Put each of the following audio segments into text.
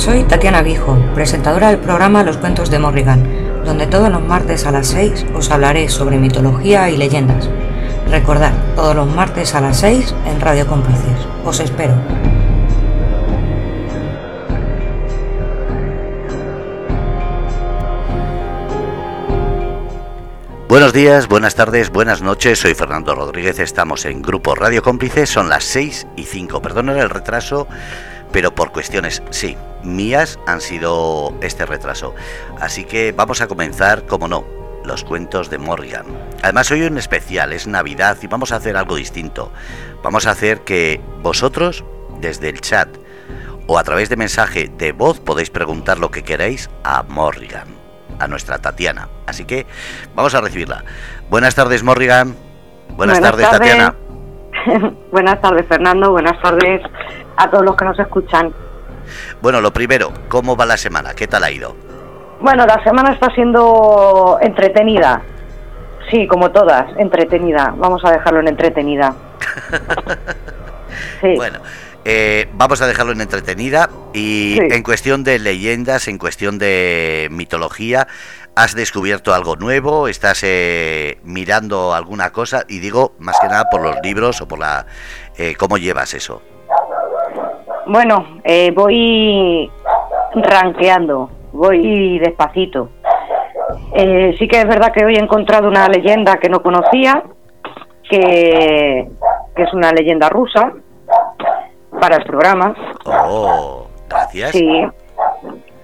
Soy Tatiana Vijo, presentadora del programa Los Cuentos de Morrigan, donde todos los martes a las 6 os hablaré sobre mitología y leyendas. Recordad, todos los martes a las 6 en Radio Cómplices. Os espero. Buenos días, buenas tardes, buenas noches. Soy Fernando Rodríguez. Estamos en Grupo Radio Cómplices. Son las 6 y 5. Perdonen el retraso, pero por cuestiones, sí, mías han sido este retraso. Así que vamos a comenzar, como no, los cuentos de Morgan. Además, hoy un especial, es Navidad y vamos a hacer algo distinto. Vamos a hacer que vosotros, desde el chat o a través de mensaje de voz, podéis preguntar lo que queráis a Morgan a nuestra Tatiana. Así que vamos a recibirla. Buenas tardes, Morrigan. Buenas, tardes, Tatiana. Buenas tardes, Fernando. Buenas tardes a todos los que nos escuchan. Bueno, lo primero, ¿cómo va la semana? ¿Qué tal ha ido? Bueno, la semana está siendo entretenida. Sí, como todas, entretenida. Vamos a dejarlo en entretenida. sí. Bueno, eh, vamos a dejarlo en entretenida y en cuestión de leyendas, en cuestión de mitología, ¿has descubierto algo nuevo? ¿Estás eh, mirando alguna cosa? Y digo, más que nada por los libros o por la... Eh, ¿Cómo llevas eso? Bueno, voy ranqueando, voy despacito. sí que es verdad que hoy he encontrado una leyenda que no conocía, que, que es una leyenda rusa, para el programa. Oh, gracias. Sí.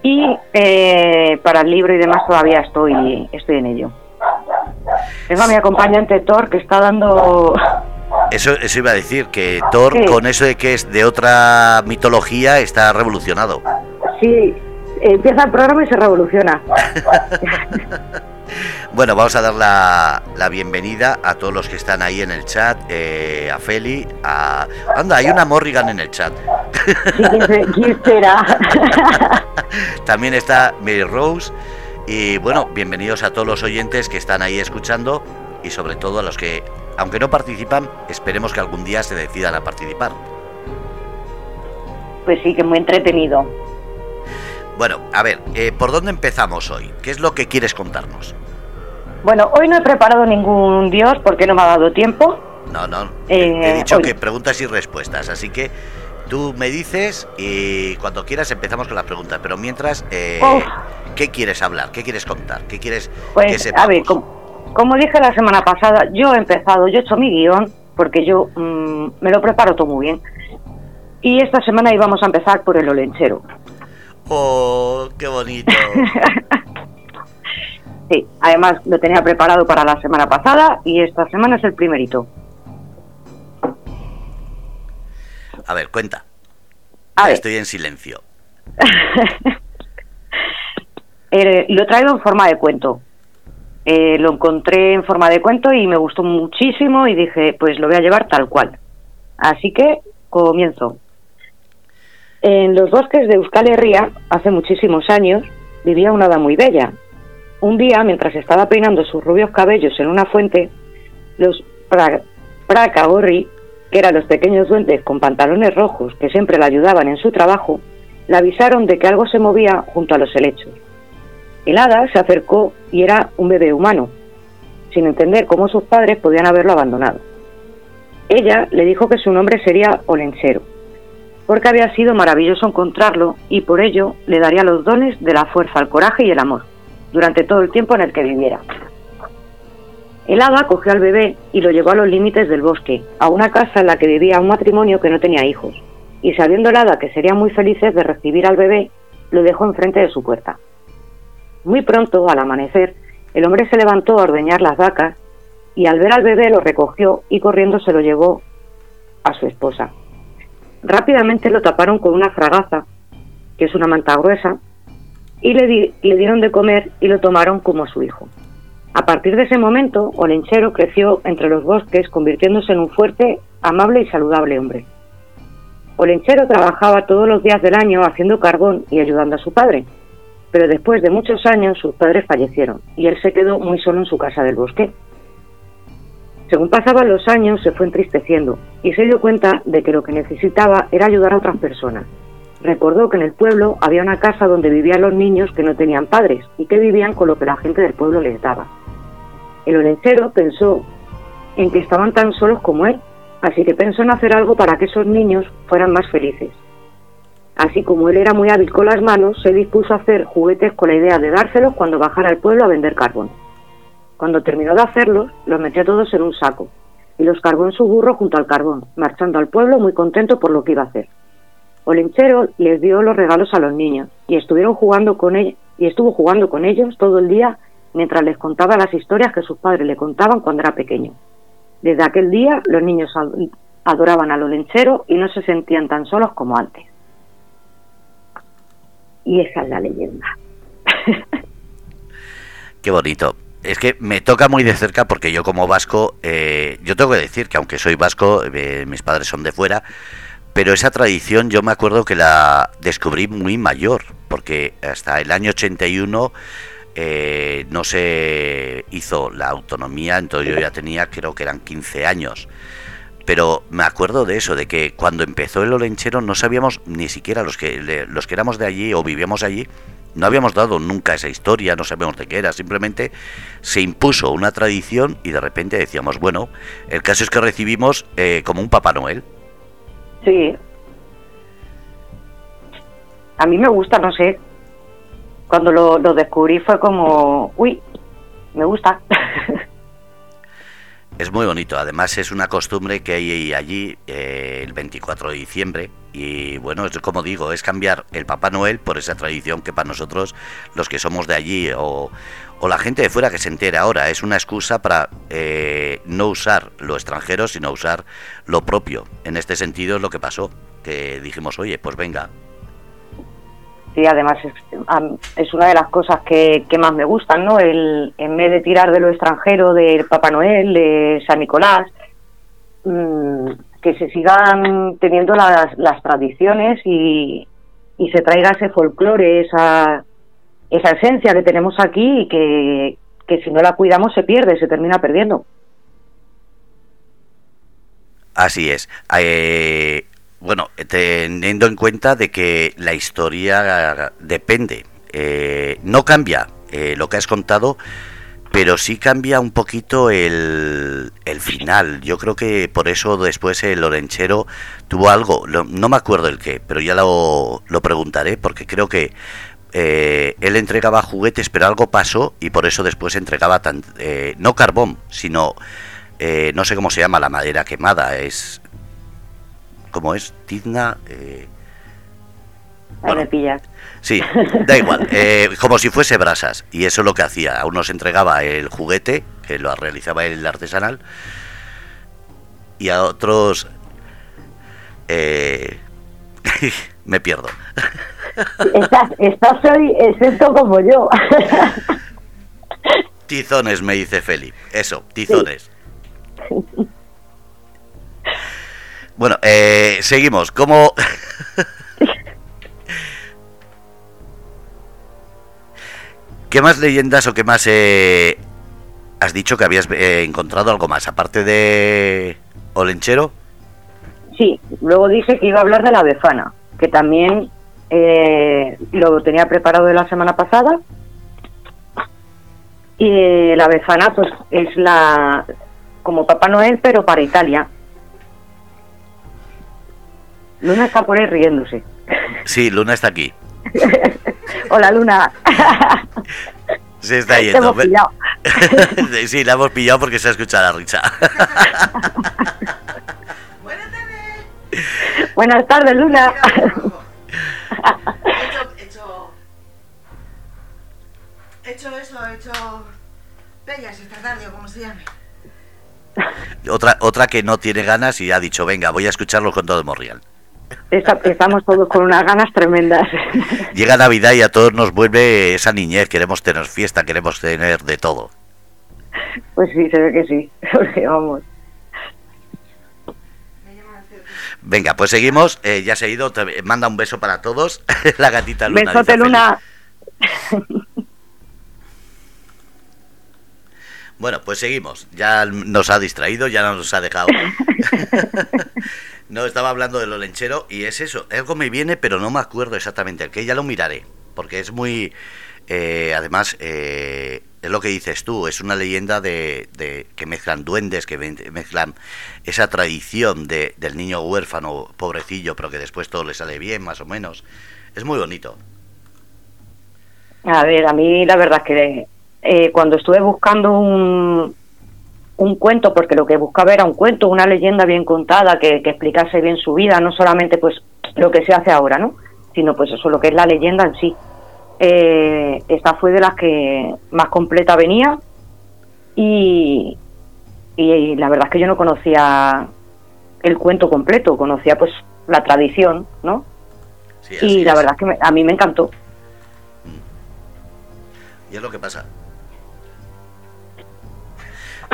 Y eh, para el libro y demás todavía estoy, estoy en ello. Tengo a mi acompañante Thor que está dando... Eso, eso iba a decir, que Thor con eso de que es de otra mitología está revolucionado. Sí, empieza el programa y se revoluciona. Bueno, vamos a dar la, bienvenida a todos los que están ahí en el chat, eh, a Feli, a... Anda, hay una Morrigan en el chat. ¿Quién será? También está Mary Rose. Y bueno, bienvenidos a todos los oyentes que están ahí escuchando y sobre todo a los que, aunque no participan, esperemos que algún día se decidan a participar. Pues sí, que muy entretenido. Bueno, a ver, eh, ¿por dónde empezamos hoy? ¿Qué es lo que quieres contarnos? Bueno, hoy no he preparado ningún dios porque no me ha dado tiempo. No, no. he eh, dicho que preguntas y respuestas, así que tú me dices y cuando quieras empezamos con las preguntas. Pero mientras, eh, ¿qué quieres hablar? ¿Qué quieres contar? ¿Qué quieres pues, que sepamos? A ver, como, dije la semana pasada, yo he empezado, yo he hecho mi guion porque yo mm, me lo preparo todo muy bien. Y esta semana íbamos a empezar por el olenchero. ¡Oh, qué bonito! sí, además lo tenía preparado para la semana pasada y esta semana es el primerito. A ver, cuenta. A Estoy en silencio. eh, lo he traído en forma de cuento. Eh, lo encontré en forma de cuento y me gustó muchísimo y dije, pues lo voy a llevar tal cual. Así que comienzo. En los bosques de Euskal Herria, hace muchísimos años, vivía una hada muy bella. Un día, mientras estaba peinando sus rubios cabellos en una fuente, los Prakagorri, que eran los pequeños duendes con pantalones rojos que siempre la ayudaban en su trabajo, le avisaron de que algo se movía junto a los helechos. El hada se acercó y era un bebé humano, sin entender cómo sus padres podían haberlo abandonado. Ella le dijo que su nombre sería Olenchero porque había sido maravilloso encontrarlo y por ello le daría los dones de la fuerza, el coraje y el amor, durante todo el tiempo en el que viviera. El hada cogió al bebé y lo llevó a los límites del bosque, a una casa en la que vivía un matrimonio que no tenía hijos, y sabiendo el hada que serían muy felices de recibir al bebé, lo dejó enfrente de su puerta. Muy pronto, al amanecer, el hombre se levantó a ordeñar las vacas y al ver al bebé lo recogió y corriendo se lo llevó a su esposa. Rápidamente lo taparon con una fragaza, que es una manta gruesa, y le, le dieron de comer y lo tomaron como su hijo. A partir de ese momento, Olenchero creció entre los bosques, convirtiéndose en un fuerte, amable y saludable hombre. Olenchero trabajaba todos los días del año haciendo carbón y ayudando a su padre, pero después de muchos años sus padres fallecieron y él se quedó muy solo en su casa del bosque. Según pasaban los años, se fue entristeciendo y se dio cuenta de que lo que necesitaba era ayudar a otras personas, recordó que en el pueblo había una casa donde vivían los niños que no tenían padres y que vivían con lo que la gente del pueblo les daba. El olenchero pensó en que estaban tan solos como él, así que pensó en hacer algo para que esos niños fueran más felices. Así como él era muy hábil con las manos, se dispuso a hacer juguetes con la idea de dárselos cuando bajara al pueblo a vender carbón. Cuando terminó de hacerlos, los metió todos en un saco y los cargó en su burro junto al carbón, marchando al pueblo muy contento por lo que iba a hacer. Olenchero les dio los regalos a los niños y estuvieron jugando con ellos y estuvo jugando con ellos todo el día mientras les contaba las historias que sus padres le contaban cuando era pequeño. Desde aquel día los niños adoraban al olenchero y no se sentían tan solos como antes. Y esa es la leyenda. Qué bonito. Es que me toca muy de cerca porque yo como vasco, eh, yo tengo que decir que aunque soy vasco, eh, mis padres son de fuera, pero esa tradición yo me acuerdo que la descubrí muy mayor, porque hasta el año 81 eh, no se hizo la autonomía, entonces yo ya tenía, creo que eran 15 años. Pero me acuerdo de eso, de que cuando empezó el Olenchero no sabíamos ni siquiera los que, los que éramos de allí o vivíamos allí, no habíamos dado nunca esa historia, no sabíamos de qué era, simplemente se impuso una tradición y de repente decíamos, bueno, el caso es que recibimos eh, como un Papá Noel. Sí. A mí me gusta, no sé. Cuando lo, lo descubrí fue como, uy, me gusta. Es muy bonito, además es una costumbre que hay allí eh, el 24 de diciembre y bueno, es como digo, es cambiar el Papá Noel por esa tradición que para nosotros, los que somos de allí o, la gente de fuera que se entera ahora, es una excusa para eh, no usar lo extranjero, sino usar lo propio. En este sentido es lo que pasó, que dijimos, oye, pues venga, sí, además es, una de las cosas que, más me gustan, ¿no? El, en vez de tirar de lo extranjero, del Papá Noel, de San Nicolás, mm, que se sigan teniendo las, las tradiciones y, y se traiga ese folclore, esa, esa esencia que tenemos aquí y que, que si no la cuidamos se pierde, se termina perdiendo. Así es. Eh, bueno, teniendo en cuenta de que la historia depende, eh, no cambia eh, lo que has contado, pero sí cambia un poquito el, final. Yo creo que por eso después el Lorenchero tuvo algo, no me acuerdo el qué, pero ya lo, lo preguntaré porque creo que eh, él entregaba juguetes, pero algo pasó y por eso después entregaba tan, no carbón, sino no sé cómo se llama la madera quemada, es como es Tizna. Eh, bueno, sí, da igual, eh, como si fuese brasas, y eso es lo que hacía. A unos entregaba el juguete, que lo realizaba el artesanal, y a otros. Eh, me pierdo. Estás, estás hoy excepto como yo. tizones, me dice Feli. Eso, tizones. Bueno, eh, seguimos. ¿Cómo...? ¿Qué más leyendas o qué más eh, has dicho que habías eh, encontrado algo más, aparte de Olenchero? Sí, luego dije que iba a hablar de la befana, que también lo tenía preparado de la semana pasada. Y la befana, pues es la como Papá Noel, pero para Italia. Luna está por ahí riéndose. Sí, Luna está aquí. Hola, Luna. Se está yendo. sí, la hemos pillado porque se ha escuchado la risa. Buenas tardes. Buenas tardes, Luna. he hecho, he hecho eso, he hecho pellas esta tarde o como se llame. Otra, otra que no tiene ganas y ha dicho, venga, voy a escucharlo con todo Morrial. Estamos todos con unas ganas tremendas. Llega Navidad y a todos nos vuelve esa niñez, queremos tener fiesta, queremos tener de todo. Pues sí, se ve que sí, vamos. Venga, pues seguimos, eh, ya se ha ido, manda un beso para todos, la gatita Luna. Besote Luna. Bueno, pues seguimos. Ya nos ha distraído, ya nos ha dejado. no, estaba hablando de lo lenchero y es eso. Algo me viene, pero no me acuerdo exactamente el que. Ya lo miraré, porque es muy... Eh, además, eh, es lo que dices tú, es una leyenda de, que mezclan duendes, que mezclan esa tradición de, del niño huérfano, pobrecillo, pero que después todo le sale bien, más o menos. Es muy bonito. A ver, a mí la verdad es que eh, cuando estuve buscando un, un cuento, porque lo que buscaba era un cuento, una leyenda bien contada, que, explicase bien su vida, no solamente pues lo que se hace ahora, ¿no? Sino pues eso, lo que es la leyenda en sí. Eh, esta fue de las que más completa venía y, y, la verdad es que yo no conocía el cuento completo, conocía pues la tradición, ¿no? y la verdad es que a mí me encantó. Y es lo que pasa.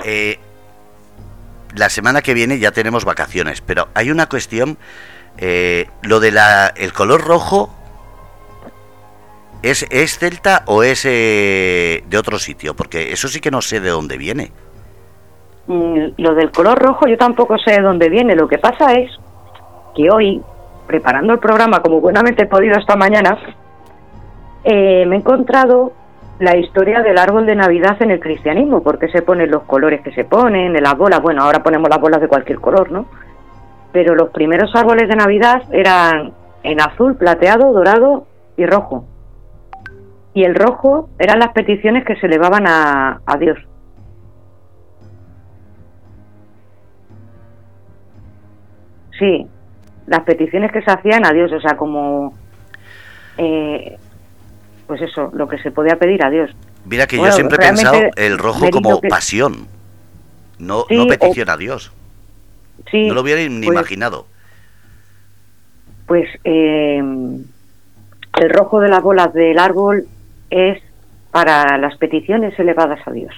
Eh, la semana que viene ya tenemos vacaciones, pero hay una cuestión, eh, lo de la, el color rojo, ¿es, es celta o es eh, de otro sitio? Porque eso sí que no sé de dónde viene. Mm, lo del color rojo yo tampoco sé de dónde viene, lo que pasa es que hoy, preparando el programa como buenamente he podido esta mañana, me he encontrado la historia del árbol de Navidad en el cristianismo, porque se ponen los colores que se ponen, las bolas, bueno, ahora ponemos las bolas de cualquier color, ¿no? Pero los primeros árboles de Navidad eran en azul, plateado, dorado y rojo. Y el rojo eran las peticiones que se elevaban a, a Dios. Sí, las peticiones que se hacían a Dios, o sea, como eh, pues eso, lo que se podía pedir a Dios. Mira que yo siempre he pensado el rojo como pasión, no, no petición a Dios. Sí, no lo hubiera ni pues imaginado. Pues eh, el rojo de las bolas del árbol es para las peticiones elevadas a Dios.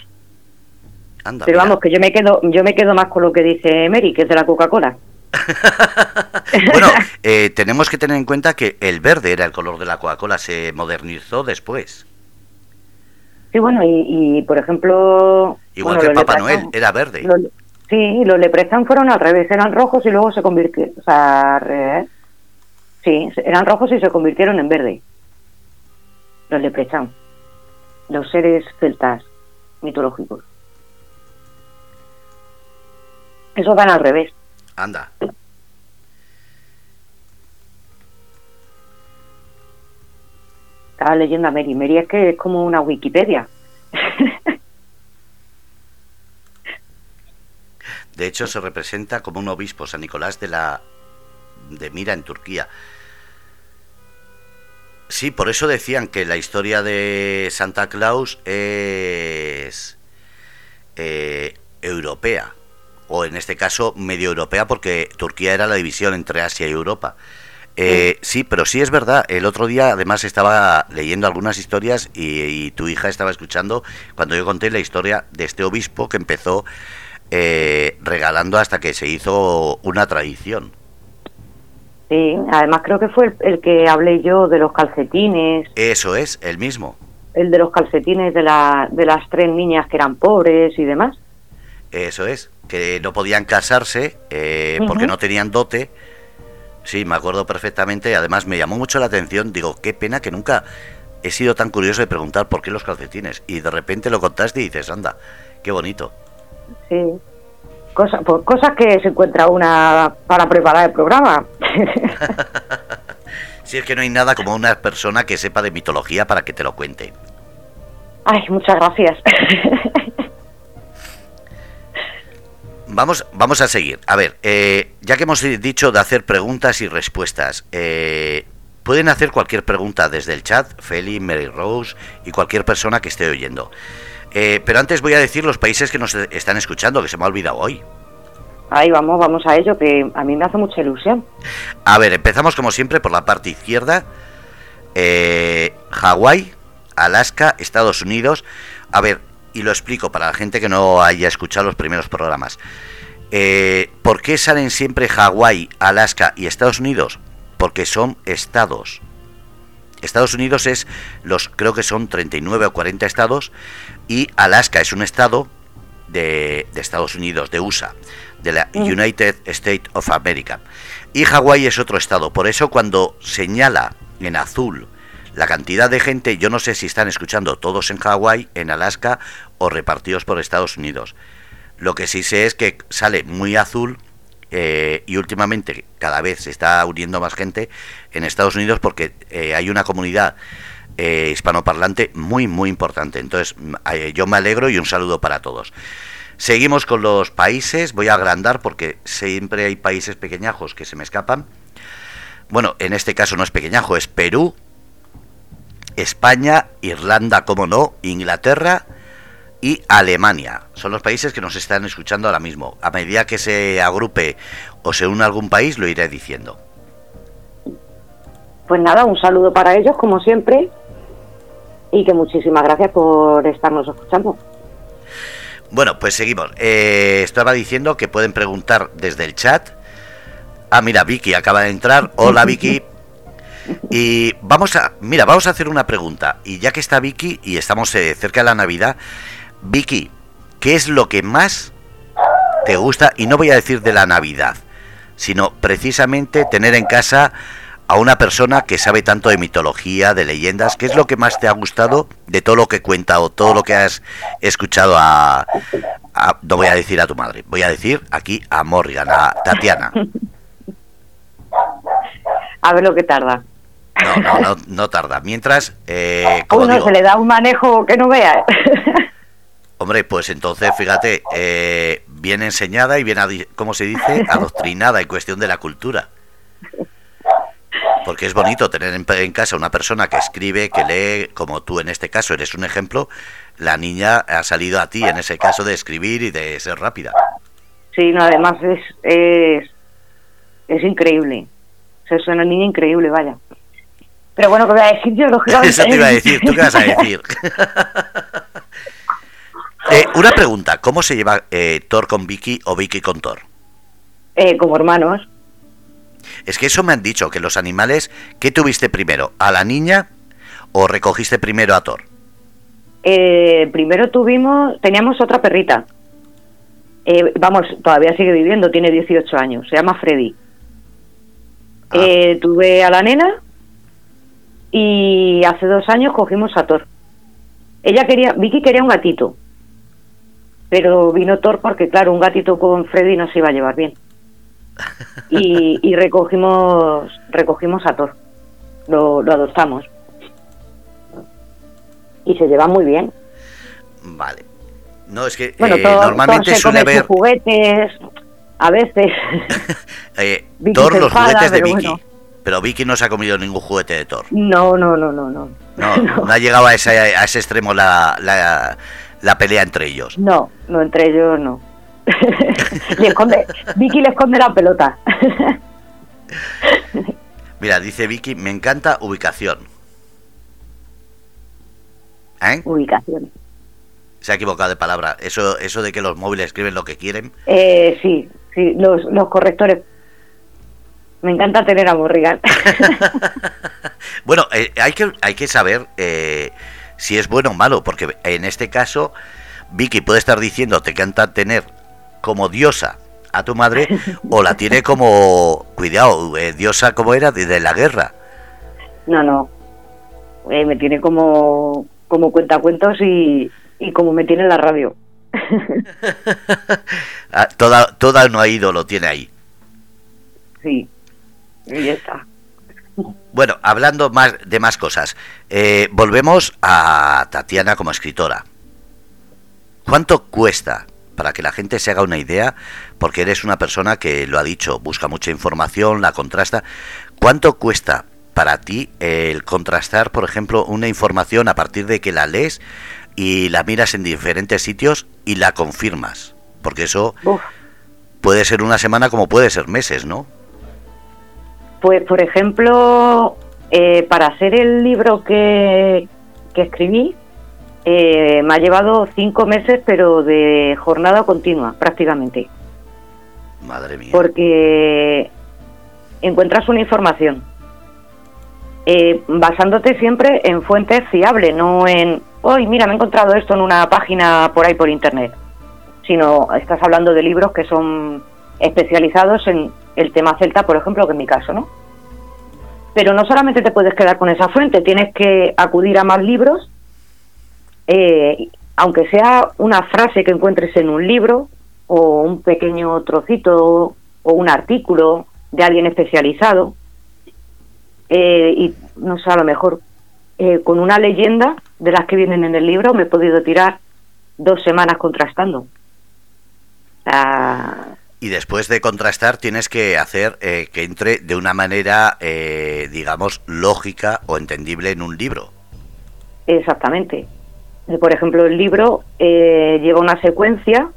Pero vamos, que yo me quedo yo me quedo más con lo que dice Mary, que es de la Coca-Cola. bueno, eh, tenemos que tener en cuenta que el verde era el color de la Coca-Cola, se modernizó después. Sí, bueno, y, por ejemplo... Igual que el Papá Noel, era verde. sí, los leprezan fueron al revés, eran rojos y luego se convirtieron... O sea, sí, eran rojos y se convirtieron en verde. Los leprezan. Los seres celtas mitológicos. Eso van al revés. Anda. Estaba leyendo a Mary. Mary es que es como una Wikipedia. De hecho, se representa como un obispo, San Nicolás de la de Mira en Turquía. Sí, por eso decían que la historia de Santa Claus es eh, europea o en este caso medio europea, porque Turquía era la división entre Asia y Europa. Eh, sí, pero sí es verdad. El otro día, además, estaba leyendo algunas historias y, tu hija estaba escuchando cuando yo conté la historia de este obispo que empezó eh, regalando hasta que se hizo una tradición. Sí, además creo que fue el, que hablé yo de los calcetines. Eso es, el mismo. El de los calcetines de, la, de las tres niñas que eran pobres y demás. Eso es que no podían casarse eh, porque no tenían dote. Sí, me acuerdo perfectamente. Además, me llamó mucho la atención. Digo, qué pena que nunca he sido tan curioso de preguntar por qué los calcetines. Y de repente lo contaste y dices, anda, qué bonito. Sí. Cosa, pues, cosas que se encuentra una para preparar el programa. si es que no hay nada como una persona que sepa de mitología para que te lo cuente. Ay, muchas gracias. Vamos, vamos a seguir. A ver, eh, ya que hemos dicho de hacer preguntas y respuestas, eh, pueden hacer cualquier pregunta desde el chat, Feli, Mary Rose y cualquier persona que esté oyendo. Eh, pero antes voy a decir los países que nos están escuchando, que se me ha olvidado hoy. Ahí vamos, vamos a ello, que a mí me hace mucha ilusión. A ver, empezamos como siempre por la parte izquierda. Hawái, Alaska, Estados Unidos. A ver, y lo explico para la gente que no haya escuchado los primeros programas. Eh, ¿Por qué salen siempre Hawái, Alaska y Estados Unidos? Porque son estados. Estados Unidos es los, creo que son 39 o 40 estados, y Alaska es un estado de, Estados Unidos, de USA, de la mm. United States of America. Y Hawái es otro estado. Por eso cuando señala en azul la cantidad de gente, yo no sé si están escuchando todos en Hawái, en Alaska o repartidos por Estados Unidos. Lo que sí sé es que sale muy azul eh, y últimamente cada vez se está uniendo más gente en Estados Unidos porque eh, hay una comunidad eh, hispanoparlante muy, muy importante. Entonces, yo me alegro y un saludo para todos. Seguimos con los países, voy a agrandar porque siempre hay países pequeñajos que se me escapan. Bueno, en este caso no es pequeñajo, es Perú, España, Irlanda, como no, Inglaterra y Alemania. Son los países que nos están escuchando ahora mismo. A medida que se agrupe o se une algún país, lo iré diciendo. Pues nada, un saludo para ellos, como siempre, y que muchísimas gracias por estarnos escuchando. Bueno, pues seguimos. Eh, estaba diciendo que pueden preguntar desde el chat. Ah, mira, Vicky acaba de entrar. Hola, Vicky. Y vamos a, mira, vamos a hacer una pregunta. Y ya que está Vicky y estamos eh, cerca de la Navidad, Vicky, ¿qué es lo que más te gusta? Y no voy a decir de la Navidad, sino precisamente tener en casa a una persona que sabe tanto de mitología, de leyendas. ¿Qué es lo que más te ha gustado de todo lo que cuenta o todo lo que has escuchado a, no voy a decir a tu madre, voy a decir aquí a Morrigan, a Tatiana? A ver lo que tarda. No, no, no, no tarda. Mientras, eh, como se le da un manejo que no vea. Hombre, pues entonces, fíjate, eh, bien enseñada y bien, ¿cómo se dice? Adoctrinada en cuestión de la cultura. Porque es bonito tener en, casa una persona que escribe, que lee, como tú en este caso eres un ejemplo. La niña ha salido a ti en ese caso de escribir y de ser rápida. Sí, no, además es, es, es increíble. es una niña increíble, vaya. Pero bueno, ¿qué voy a decir yo? Eso te iba a decir, ¿tú qué vas a decir? Eh, una pregunta, ¿cómo se lleva eh, Thor con Vicky o Vicky con Thor? Eh, como hermanos. Es que eso me han dicho, que los animales, ¿qué tuviste primero? ¿A la niña o recogiste primero a Thor? primero tuvimos, teníamos otra perrita. vamos, todavía sigue viviendo, tiene 18 años, se llama Freddy. Ah. tuve a la nena y hace dos años cogimos a Thor. Ella quería, Vicky quería un gatito, pero vino Thor porque, claro, un gatito con Freddy no se iba a llevar bien. Y, recogimos recogimos a Thor, lo, adoptamos. Y se lleva muy bien. Vale. No, es que bueno, eh, normalmente Thor suele haber... juguetes, a veces. eh, Thor, los juguetes de Vicky. Pero Vicky no se ha comido ningún juguete de Thor. No, no, no, no, no. No, no, ha llegado a ese, a ese extremo la, la, la pelea entre ellos. No, no entre ellos no. le esconde, Vicky le esconde la pelota. Mira, dice Vicky, me encanta ubicación. ¿Eh? Ubicación. Se ha equivocado de palabra. Eso, eso de que los móviles escriben lo que quieren. Eh, sí, sí, los, los correctores. Me encanta tener a Morrigan. bueno, eh, hay, que, hay que saber eh, si es bueno o malo, porque en este caso Vicky puede estar diciendo te encanta tener como diosa a tu madre o la tiene como, cuidado, eh, diosa como era de, la guerra. No, no, eh, me tiene como, como cuentacuentos y, y como me tiene en la radio. Ah, toda, toda no ha ido, lo tiene ahí. Sí, y ya está. Bueno, hablando más de más cosas, eh, volvemos a Tatiana como escritora. ¿Cuánto cuesta para que la gente se haga una idea? Porque eres una persona que lo ha dicho, busca mucha información, la contrasta. ¿Cuánto cuesta para ti el contrastar, por ejemplo, una información a partir de que la lees y la miras en diferentes sitios y la confirmas? Porque eso puede ser una semana como puede ser meses, ¿no? Pues, por ejemplo, eh, para hacer el libro que, escribí, eh, me ha llevado cinco meses, pero de jornada continua, prácticamente. Madre mía. Porque encuentras una información, eh, basándote siempre en fuentes fiables, no en, hoy mira, me he encontrado esto en una página por ahí por internet, sino estás hablando de libros que son especializados en el tema celta, por ejemplo, que en mi caso, ¿no? Pero no solamente te puedes quedar con esa fuente, tienes que acudir a más libros, eh, aunque sea una frase que encuentres en un libro o un pequeño trocito o un artículo de alguien especializado, eh, y no sé, a lo mejor eh, con una leyenda de las que vienen en el libro me he podido tirar dos semanas contrastando. Y después de contrastar tienes que hacer eh, que entre de una manera, digamos, lógica o entendible en un libro. Exactamente. Por ejemplo, el libro lleva una secuencia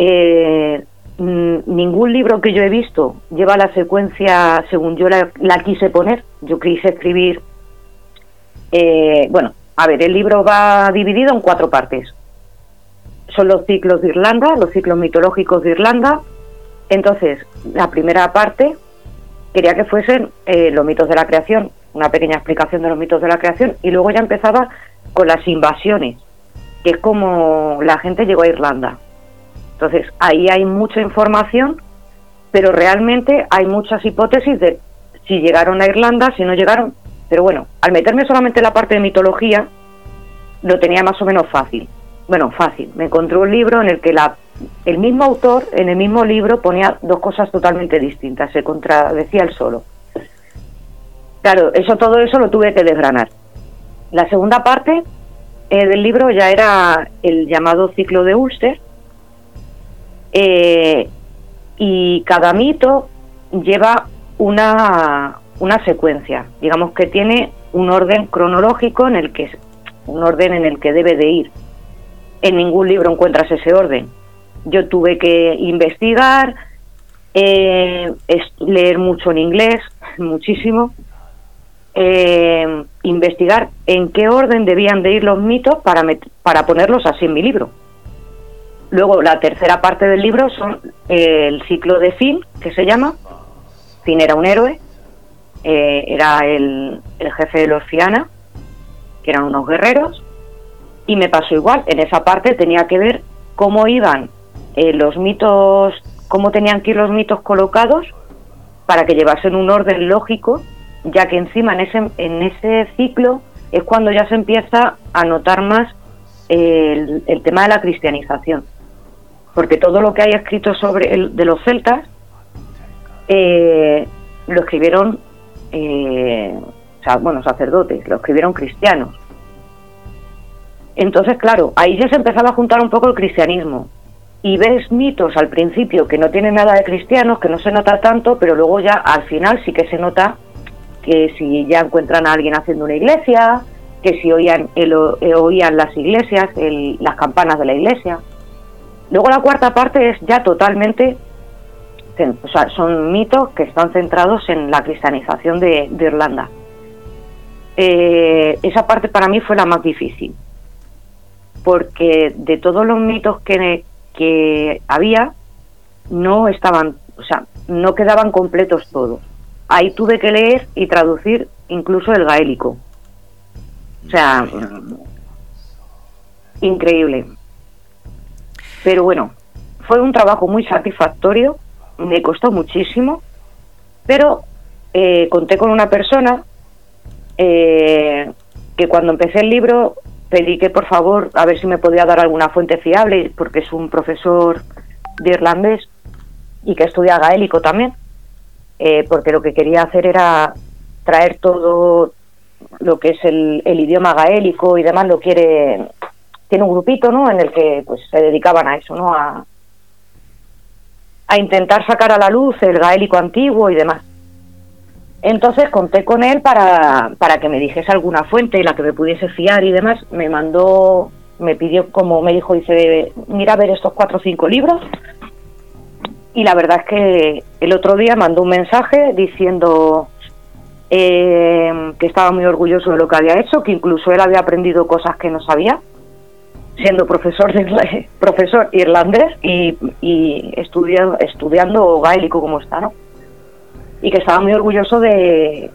eh, ningún libro que yo he visto lleva la secuencia según yo la, quise poner. Yo quise escribir. Eh, bueno, a ver, el libro va dividido en cuatro partes. Son los ciclos de Irlanda, los ciclos mitológicos de Irlanda. Entonces, la primera parte quería que fuesen eh, los mitos de la creación, una pequeña explicación de los mitos de la creación, y luego ya empezaba con las invasiones, que es como la gente llegó a Irlanda entonces, ahí hay mucha información, pero realmente hay muchas hipótesis de si llegaron a Irlanda, si no llegaron. Pero bueno, al meterme solamente en la parte de mitología, lo tenía más o menos fácil. Bueno, fácil. Me encontré un libro en el que la, el mismo autor, en el mismo libro, ponía dos cosas totalmente distintas, se contradecía el solo. Claro, eso todo eso lo tuve que desgranar. La segunda parte eh, del libro ya era el llamado ciclo de Ulster, eh, y cada mito lleva una, una secuencia, digamos que tiene un orden cronológico en el que un orden en el que debe de ir. En ningún libro encuentras ese orden. Yo tuve que investigar, eh, leer mucho en inglés, muchísimo, eh, investigar en qué orden debían de ir los mitos para, para ponerlos así en mi libro. Luego, la tercera parte del libro son eh, el ciclo de Finn, que se llama. Finn era un héroe, eh, era el, jefe de los Fiana, que eran unos guerreros, y me pasó igual. En esa parte tenía que ver cómo iban eh, los mitos, cómo tenían que ir los mitos colocados para que llevasen un orden lógico, ya que encima en ese, en ese ciclo es cuando ya se empieza a notar más el tema de la cristianización porque todo lo que hay escrito sobre el, de los celtas eh, lo escribieron, eh, bueno, sacerdotes, lo escribieron cristianos. Entonces, claro, ahí ya se empezaba a juntar un poco el cristianismo. Y ves mitos al principio que no tienen nada de cristianos, que no se nota tanto, pero luego ya al final sí que se nota que si ya encuentran a alguien haciendo una iglesia, que si oían, el, eh, oían las iglesias, las campanas de la iglesia. Luego la cuarta parte es ya totalmente, o sea, son mitos que están centrados en la cristianización de, Irlanda. Eh, esa parte para mí fue la más difícil, porque de todos los mitos que, que había, no estaban, o sea, no quedaban completos todos. Ahí tuve que leer y traducir incluso el gaélico. O sea, increíble. Pero bueno, fue un trabajo muy satisfactorio, me costó muchísimo, pero eh, conté con una persona eh, que cuando empecé el libro pedí que por favor a ver si me podía dar alguna fuente fiable, porque es un profesor de irlandés y que estudia gaélico también, eh, porque lo que quería hacer era traer todo lo que es el, el idioma gaélico y demás, lo quiere tiene un grupito, ¿no? En el que pues se dedicaban a eso, ¿no? A, a intentar sacar a la luz el gaélico antiguo y demás. Entonces conté con él para, para que me dijese alguna fuente, la que me pudiese fiar y demás. Me mandó, me pidió, como me dijo, dice, mira a ver estos cuatro o cinco libros. Y la verdad es que el otro día mandó un mensaje diciendo eh, que estaba muy orgulloso de lo que había hecho, que incluso él había aprendido cosas que no sabía siendo profesor de profesor irlandés y, y estudiando gaélico como está, ¿no? Y que estaba muy orgulloso de,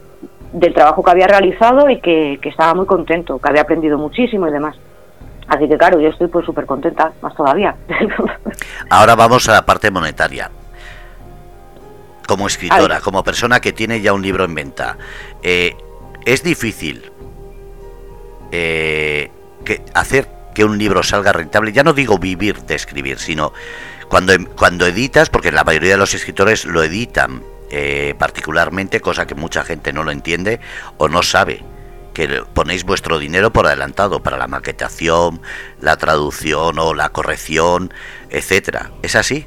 del trabajo que había realizado y que, estaba muy contento, que había aprendido muchísimo y demás. Así que claro, yo estoy pues súper contenta, más todavía. Ahora vamos a la parte monetaria. Como escritora, como persona que tiene ya un libro en venta, eh, es difícil eh, que hacer que un libro salga rentable. Ya no digo vivir de escribir, sino cuando, cuando editas, porque la mayoría de los escritores lo editan eh, particularmente, cosa que mucha gente no lo entiende o no sabe que ponéis vuestro dinero por adelantado para la maquetación, la traducción o la corrección, etcétera. ¿Es así?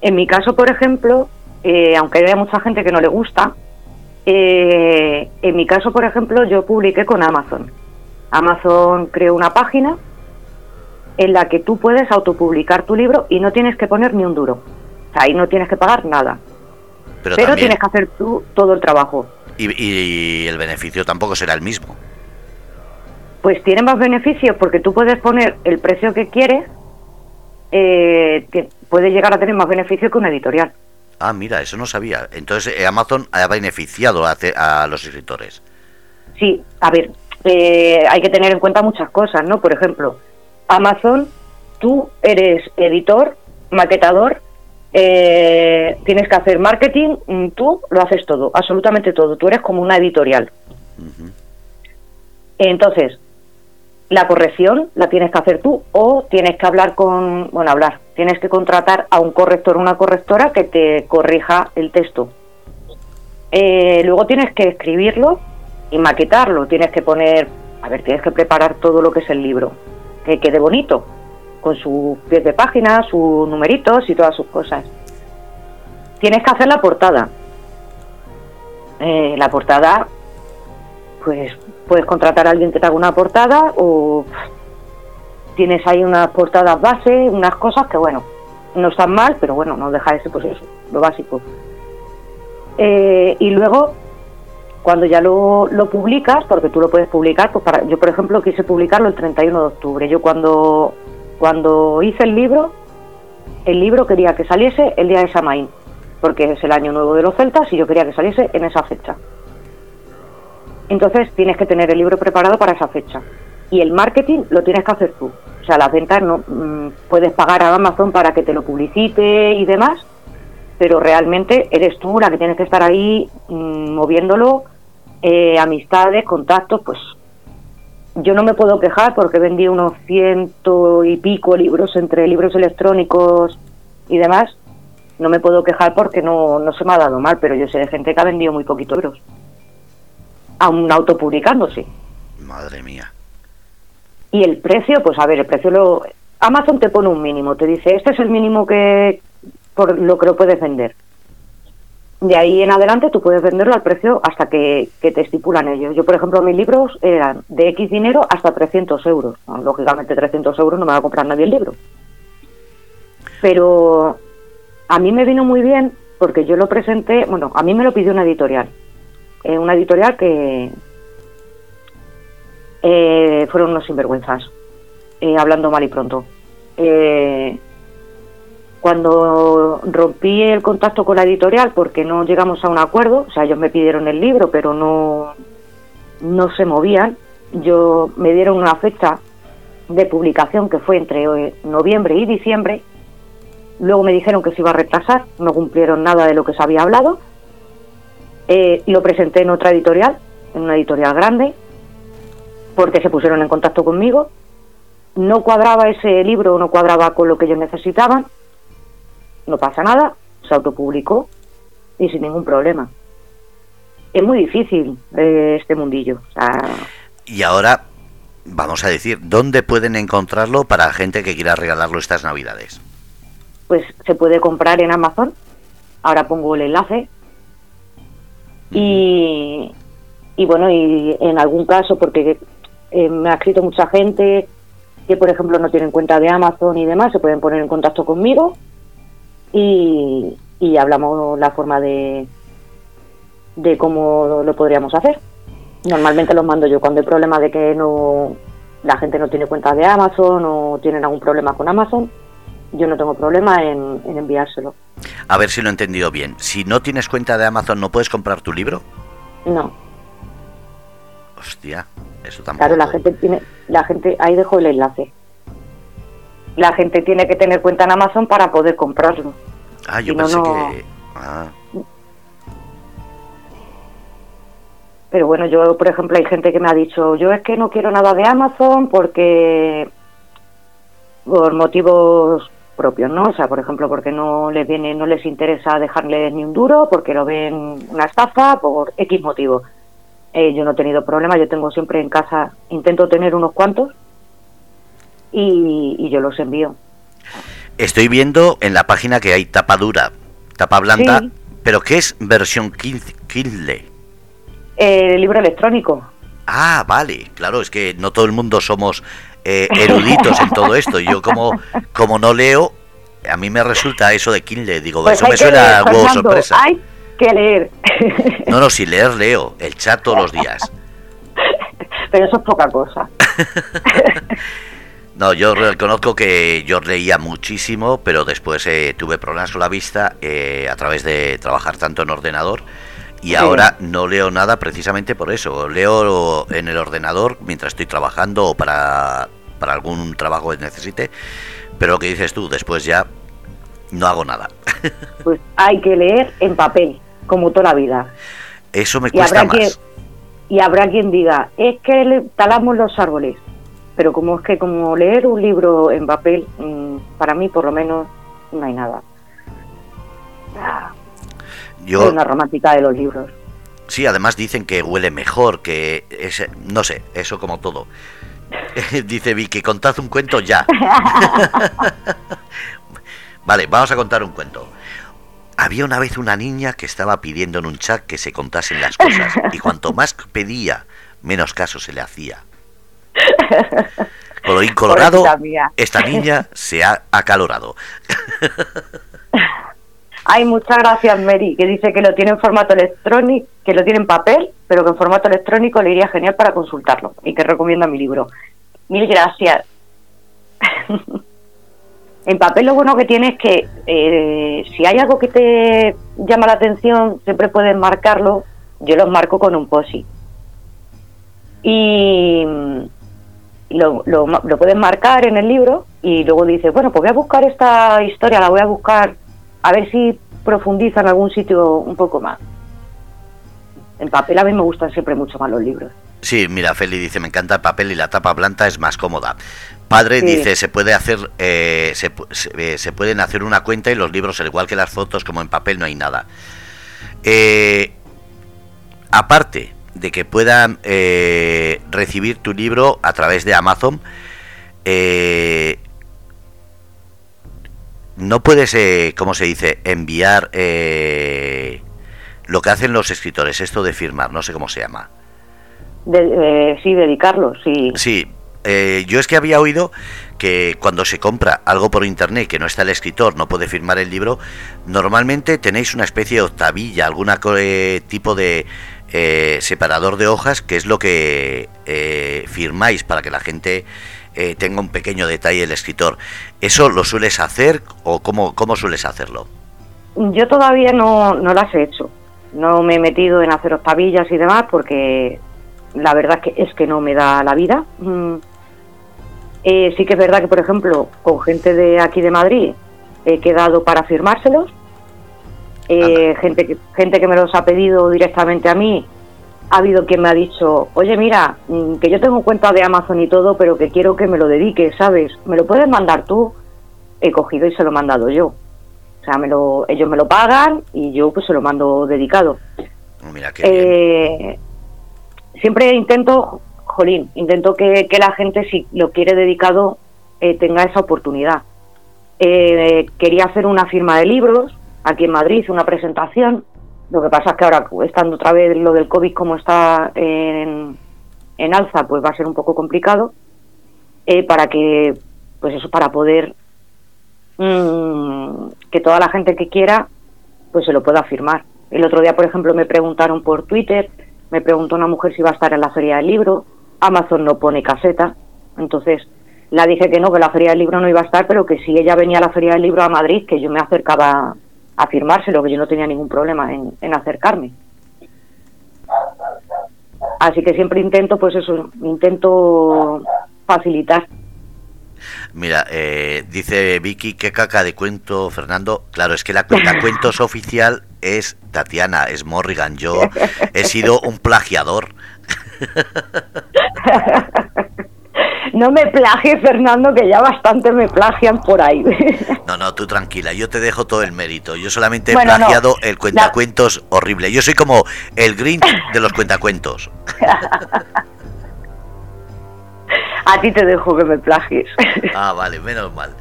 En mi caso, por ejemplo, eh, aunque haya mucha gente que no le gusta, eh, en mi caso, por ejemplo, yo publiqué con Amazon. Amazon creó una página en la que tú puedes autopublicar tu libro y no tienes que poner ni un duro. O sea, ahí no tienes que pagar nada. Pero, tienes que hacer tú todo el trabajo. Y, el beneficio tampoco será el mismo. Pues tiene más beneficios porque tú puedes poner el precio que quieres, eh, que puede llegar a tener más beneficio que una editorial. Ah, mira, eso no sabía. Entonces eh, Amazon ha beneficiado a, a, los escritores. Sí, a ver, eh, hay que tener en cuenta muchas cosas, ¿no? Por ejemplo, Amazon, tú eres editor, maquetador eh, tienes que hacer marketing, mm, tú lo haces todo, absolutamente todo, tú eres como una editorial. Entonces, la corrección la tienes que hacer tú o tienes que hablar con, bueno, hablar, tienes que contratar a un corrector o una correctora que te corrija el texto. Eh, luego tienes que escribirlo y maquetarlo, tienes que poner, a ver, tienes que preparar todo lo que es el libro, que quede bonito, con sus pies de página, sus numeritos y todas sus cosas. Tienes que hacer la portada. Eh, la portada, pues puedes contratar a alguien que te haga una portada o tienes ahí unas portadas base, unas cosas que bueno, no están mal, pero bueno, no deja de ser pues eso, lo básico. Eh, y luego, cuando ya lo, lo, publicas, porque tú lo puedes publicar, pues para, yo por ejemplo quise publicarlo el 31 de octubre. Yo cuando cuando hice el libro, el libro quería que saliese el día de Samaín, porque es el año nuevo de los celtas y yo quería que saliese en esa fecha. Entonces tienes que tener el libro preparado para esa fecha. Y el marketing lo tienes que hacer tú. O sea, las ventas no mm, puedes pagar a Amazon para que te lo publicite y demás, pero realmente eres tú la que tienes que estar ahí mm, moviéndolo, eh, amistades, contactos, pues yo no me puedo quejar porque vendí unos ciento y pico libros entre libros electrónicos y demás. No me puedo quejar porque no, no se me ha dado mal, pero yo sé de gente que ha vendido muy poquitos libros. Aún autopublicándose. Madre mía. Y el precio, pues a ver, el precio lo... Amazon te pone un mínimo, te dice, este es el mínimo que por lo que lo puedes vender de ahí en adelante tú puedes venderlo al precio hasta que, te estipulan ellos. Yo, por ejemplo, mis libros eran de X dinero hasta 300 euros. Lógicamente 300 euros no me va a comprar nadie el libro. Pero a mí me vino muy bien porque yo lo presenté, bueno, a mí me lo pidió una editorial. Eh, una editorial que eh, fueron unos sinvergüenzas, eh, hablando mal y pronto. Eh, cuando rompí el contacto con la editorial porque no llegamos a un acuerdo, o sea, ellos me pidieron el libro, pero no, no se movían, yo me dieron una fecha de publicación que fue entre eh, noviembre y diciembre, luego me dijeron que se iba a retrasar, no cumplieron nada de lo que se había hablado, eh, lo presenté en otra editorial, en una editorial grande, porque se pusieron en contacto conmigo, no cuadraba ese libro, no cuadraba con lo que ellos necesitaban, no pasa nada, se autopublicó y sin ningún problema. Es muy difícil eh, este mundillo. Y ahora, vamos a decir, ¿dónde pueden encontrarlo para gente que quiera regalarlo estas navidades? Pues se puede comprar en Amazon. Ahora pongo el enlace. Y, y bueno, y en algún caso, porque eh, me ha escrito mucha gente que, por ejemplo, no tienen cuenta de Amazon y demás, se pueden poner en contacto conmigo y, y hablamos la forma de, de cómo lo podríamos hacer. Normalmente los mando yo cuando hay problema de que no la gente no tiene cuenta de Amazon o tienen algún problema con Amazon, yo no tengo problema en, en, enviárselo. A ver si lo he entendido bien. Si no tienes cuenta de Amazon, ¿no puedes comprar tu libro? No. Hostia. Eso tampoco. Claro, la gente tiene, la gente, ahí dejo el enlace. La gente tiene que tener cuenta en Amazon para poder comprarlo. Ah, yo si no, pensé no- que. Ah, Pero bueno, yo, por ejemplo, hay gente que me ha dicho, yo es que no quiero nada de Amazon porque por motivos propios, ¿no? O sea, por ejemplo, porque no les viene, no les interesa dejarles ni un duro, porque lo ven una estafa, por X motivo. Eh, yo no he tenido problema, yo tengo siempre en casa, intento tener unos cuantos y, y yo los envío. Estoy viendo en la página que hay tapa dura, tapa blanda, Sí. pero ¿qué es versión Kin- Kindle? Eh, el libro electrónico. Ah, vale, claro, es que no todo el mundo somos eh, eruditos en todo esto. Yo como, como no leo, a mí me resulta eso de Kindle, digo, Pues eso me suena a sorpresa. Hay que leer. No, no, si leer, leo, el chat todos los días. Pero eso es poca cosa. No, yo reconozco que yo leía muchísimo, pero después eh, tuve problemas con la vista eh, a través de trabajar tanto en ordenador y Sí. ahora no leo nada precisamente por eso. Leo en el ordenador mientras estoy trabajando o para, para algún trabajo que necesite, pero lo que dices tú, después ya no hago nada. Pues hay que leer en papel, como toda la vida. Eso me Y cuesta quien, más. y habrá quien diga, es que talamos los árboles. Pero como es que como leer un libro en papel, mm, para mí por lo menos no hay nada. Ah, Yo, Soy una romántica de los libros. Sí, además dicen que huele mejor, que es, no sé, eso como todo. Dice Vicky, contad un cuento ya. vale, vamos a contar un cuento. Había una vez una niña que estaba pidiendo en un chat que se contasen las cosas y cuanto más pedía, menos caso se le hacía. Colorín colorado, esta niña se ha acalorado. Ay, muchas gracias, Mary, que dice que lo tiene en formato electrónico, que lo tiene en papel, pero que en formato electrónico le iría genial para consultarlo y que recomienda mi libro. Mil gracias. en papel lo bueno que tiene es que eh, si hay algo que te llama la atención, siempre puedes marcarlo. Yo los marco con un posi. Y lo, lo, lo puedes marcar en el libro y luego dices, bueno, pues voy a buscar esta historia, la voy a buscar a ver si profundiza en algún sitio un poco más. En papel a mí me gustan siempre mucho más los libros. Sí, mira, Feli dice, me encanta el papel y la tapa blanda es más cómoda. Padre Sí. dice, se puede hacer, eh, se, se, eh, se pueden hacer una cuenta y los libros, al igual que las fotos, como en papel, no hay nada. Eh, aparte de que puedan eh, recibir tu libro a través de Amazon, eh, no puedes, eh, ¿cómo se dice?, enviar eh, lo que hacen los escritores, esto de firmar, no sé cómo se llama. De- eh, sí, dedicarlo, sí. Sí, eh, yo es que había oído que cuando se compra algo por internet que no está el escritor, no puede firmar el libro, normalmente tenéis una especie de octavilla, algún tipo de eh, separador de hojas, que es lo que eh, firmáis para que la gente eh, tenga un pequeño detalle del escritor. ¿Eso lo sueles hacer o cómo, cómo sueles hacerlo? Yo todavía no, no las he hecho. No me he metido en hacer octavillas y demás porque la verdad es que, es que no me da la vida. Mm. Eh, sí que es verdad que, por ejemplo, con gente de aquí de Madrid he quedado para firmárselos. Eh, gente, que, gente que me los ha pedido directamente a mí. Ha habido quien me ha dicho, oye, mira, mm, que yo tengo cuenta de Amazon y todo, pero que quiero que me lo dediques, ¿sabes? ¿Me lo puedes mandar tú? He cogido y se lo he mandado yo. O sea, me lo, ellos me lo pagan y yo pues se lo mando dedicado. Oh, Mira qué. Eh, siempre intento, jolín, intento que, que la gente, si lo quiere dedicado, eh, tenga esa oportunidad. Eh, quería hacer una firma de libros aquí en Madrid, una presentación. Lo que pasa es que ahora, estando otra vez lo del COVID como está en, en alza, pues va a ser un poco complicado. eh, para que, pues eso, para poder mm, que toda la gente que quiera, pues se lo pueda firmar. El otro día, por ejemplo, me preguntaron por Twitter, me preguntó una mujer si iba a estar en la feria del libro, Amazon no pone caseta, entonces la dije que no, que la feria del libro no iba a estar, pero que si ella venía a la feria del libro a Madrid, que yo me acercaba a firmárselo, que yo no tenía ningún problema en, en acercarme. Así que siempre intento, pues eso, intento facilitar. Mira, eh, dice Vicky, qué caca de cuento, Fernando. Claro, es que la cuenta cuentos oficial es Tatiana, es Morrigan. Yo he sido un plagiador. No me plagies, Fernando, que ya bastante me plagian por ahí. No, no, tú tranquila, yo te dejo todo el mérito. Yo solamente he plagiado el cuentacuentos horrible. Yo soy como el Grinch de los cuentacuentos. A ti te dejo que me plagies. Ah, vale, menos mal.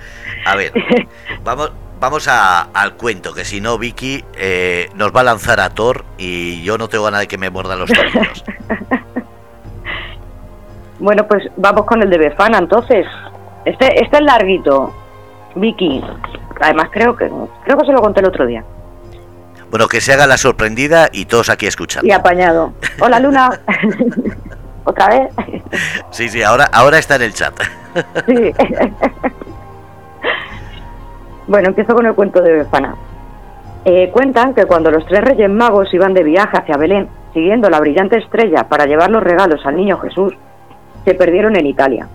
A ver, vamos, vamos a, al cuento, que si no, Vicky eh, nos va a lanzar a Thor y yo no tengo ganas de que me mordan los tobillos. Bueno, pues vamos con el de Befana entonces. Este, este es larguito, Vicky. Además creo que creo que se lo conté el otro día. Bueno, que se haga la sorprendida y todos aquí escuchando. Y apañado. Hola Luna. ¿Otra vez? Sí, sí, ahora, ahora está en el chat. Sí. Bueno, empiezo con el cuento de Befana. Eh, cuentan que cuando los tres reyes magos iban de viaje hacia Belén, siguiendo la brillante estrella para llevar los regalos al niño Jesús, se perdieron en Italia.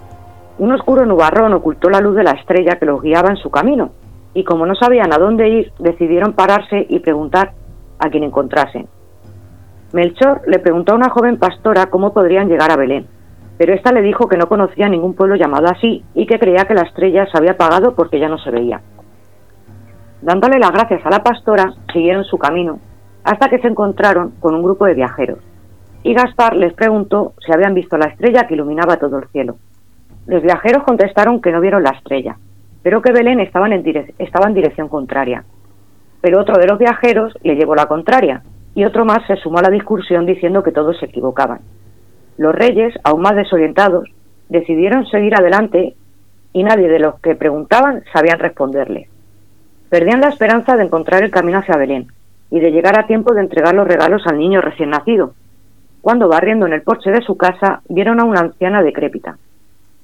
Un oscuro nubarrón ocultó la luz de la estrella que los guiaba en su camino, y como no sabían a dónde ir, decidieron pararse y preguntar a quien encontrasen. Melchor le preguntó a una joven pastora cómo podrían llegar a Belén, pero ésta le dijo que no conocía ningún pueblo llamado así y que creía que la estrella se había apagado porque ya no se veía. Dándole las gracias a la pastora, siguieron su camino, hasta que se encontraron con un grupo de viajeros y Gaspar les preguntó si habían visto la estrella que iluminaba todo el cielo. Los viajeros contestaron que no vieron la estrella, pero que Belén estaba en, en dirección contraria. Pero otro de los viajeros le llevó la contraria, y otro más se sumó a la discusión diciendo que todos se equivocaban. Los reyes, aún más desorientados, decidieron seguir adelante y nadie de los que preguntaban sabían responderle. Perdían la esperanza de encontrar el camino hacia Belén y de llegar a tiempo de entregar los regalos al niño recién nacido, cuando barriendo en el porche de su casa vieron a una anciana decrépita.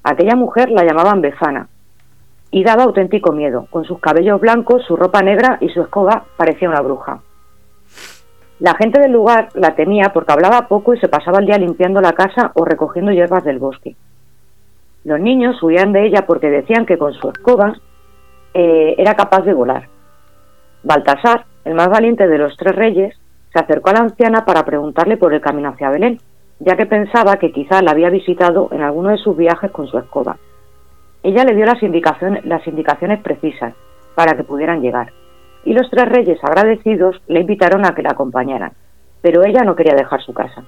Aquella mujer la llamaban Befana y daba auténtico miedo. Con sus cabellos blancos, su ropa negra y su escoba parecía una bruja. La gente del lugar la temía porque hablaba poco y se pasaba el día limpiando la casa o recogiendo hierbas del bosque. Los niños huían de ella porque decían que con su escoba eh, era capaz de volar. Baltasar, el más valiente de los tres reyes, se acercó a la anciana para preguntarle por el camino hacia Belén, ya que pensaba que quizá la había visitado en alguno de sus viajes con su escoba. Ella le dio las indicaciones, las indicaciones precisas para que pudieran llegar, y los tres reyes agradecidos le invitaron a que la acompañaran, pero ella no quería dejar su casa.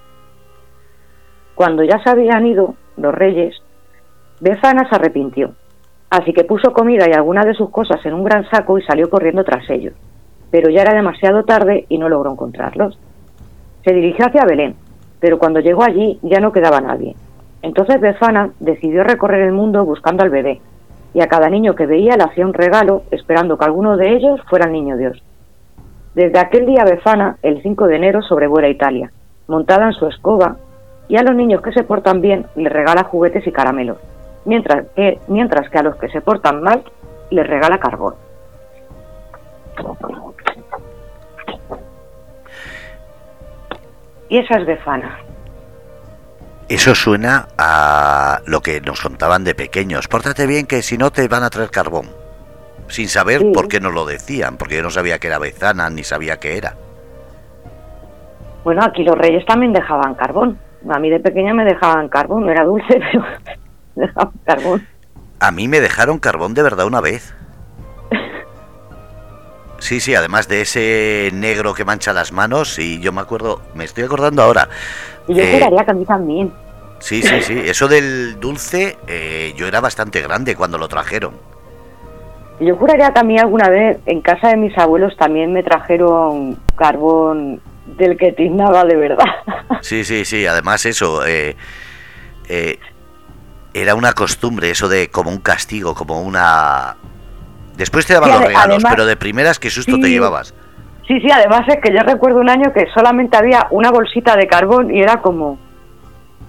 Cuando ya se habían ido los reyes, Befana se arrepintió, así que puso comida y algunas de sus cosas en un gran saco y salió corriendo tras ellos pero ya era demasiado tarde y no logró encontrarlos. Se dirigió hacia Belén, pero cuando llegó allí ya no quedaba nadie. Entonces Befana decidió recorrer el mundo buscando al bebé, y a cada niño que veía le hacía un regalo, esperando que alguno de ellos fuera el niño Dios. Desde aquel día Befana, el 5 de enero, sobrevuela Italia, montada en su escoba, y a los niños que se portan bien les regala juguetes y caramelos, mientras que, mientras que a los que se portan mal les regala carbón. Y esa es Befana. Eso suena a lo que nos contaban de pequeños. Pórtate bien que si no te van a traer carbón. Sin saber por qué nos lo decían, porque yo no sabía que era Bezana ni sabía qué era. Bueno, aquí los reyes también dejaban carbón. A mí de pequeña me dejaban carbón, no era dulce, pero dejaban carbón. A mí me dejaron carbón de verdad una vez. Sí, sí, además de ese negro que mancha las manos, y yo me acuerdo, me estoy acordando ahora. Y yo eh, que a mí también. Sí, sí, sí, eso del dulce, eh, yo era bastante grande cuando lo trajeron. Yo juraría que a mí alguna vez en casa de mis abuelos también me trajeron carbón del que tiznaba de verdad. Sí, sí, sí, además eso, eh, era una costumbre, eso de como un castigo, como una, Después te daban los regalos, pero de primeras, ¿qué susto te llevabas? Sí, sí, además es que yo recuerdo un año que solamente había una bolsita de carbón y era como,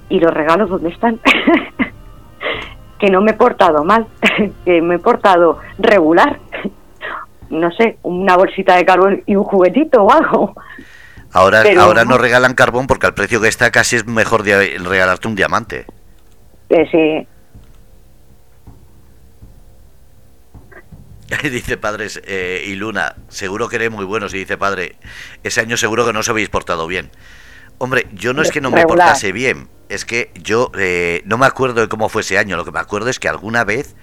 ¿y los regalos dónde están? que no me he portado mal, que me he portado regular. no sé, una bolsita de carbón y un juguetito o algo. Ahora, Pero- ahora no regalan carbón porque al precio que está casi es mejor regalarte un diamante. Eh, sí, dice padres eh, y Luna, seguro que eres muy buenos. Y dice padre, ese año seguro que no os habéis portado bien. Hombre, yo no es que no me portase bien, es que yo eh, no me acuerdo de cómo fue ese año. Lo que me acuerdo es que alguna vez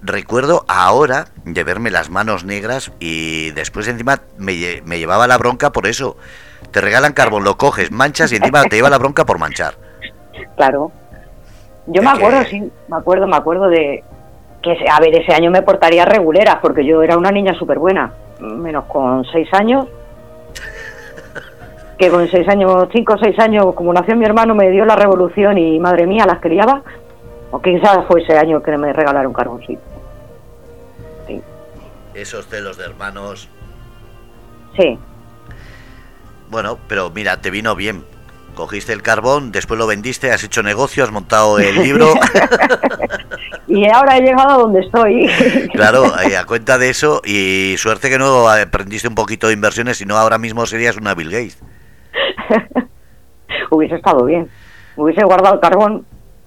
recuerdo ahora de verme las manos negras y después encima me, me llevaba la bronca por eso. Te regalan carbón, lo coges, manchas y encima te lleva la bronca por manchar. claro. Yo me acuerdo, sí, me acuerdo, me acuerdo de que, a ver, ese año me portaría regulera, porque yo era una niña súper buena, menos con seis años. Que con seis años, cinco o seis años, como nació mi hermano, me dio la revolución y madre mía, las criaba. O quizás fue ese año que me regalaron carboncito. Sí, Esos celos de hermanos. sí. Bueno, pero mira, te vino bien. Cogiste el carbón, después lo vendiste, has hecho negocio, has montado el libro. Y ahora he llegado a donde estoy. Claro, eh, a cuenta de eso, y suerte que no aprendiste un poquito de inversiones, si no ahora mismo serías una Bill Gates. hubiese estado bien. Hubiese guardado el carbón.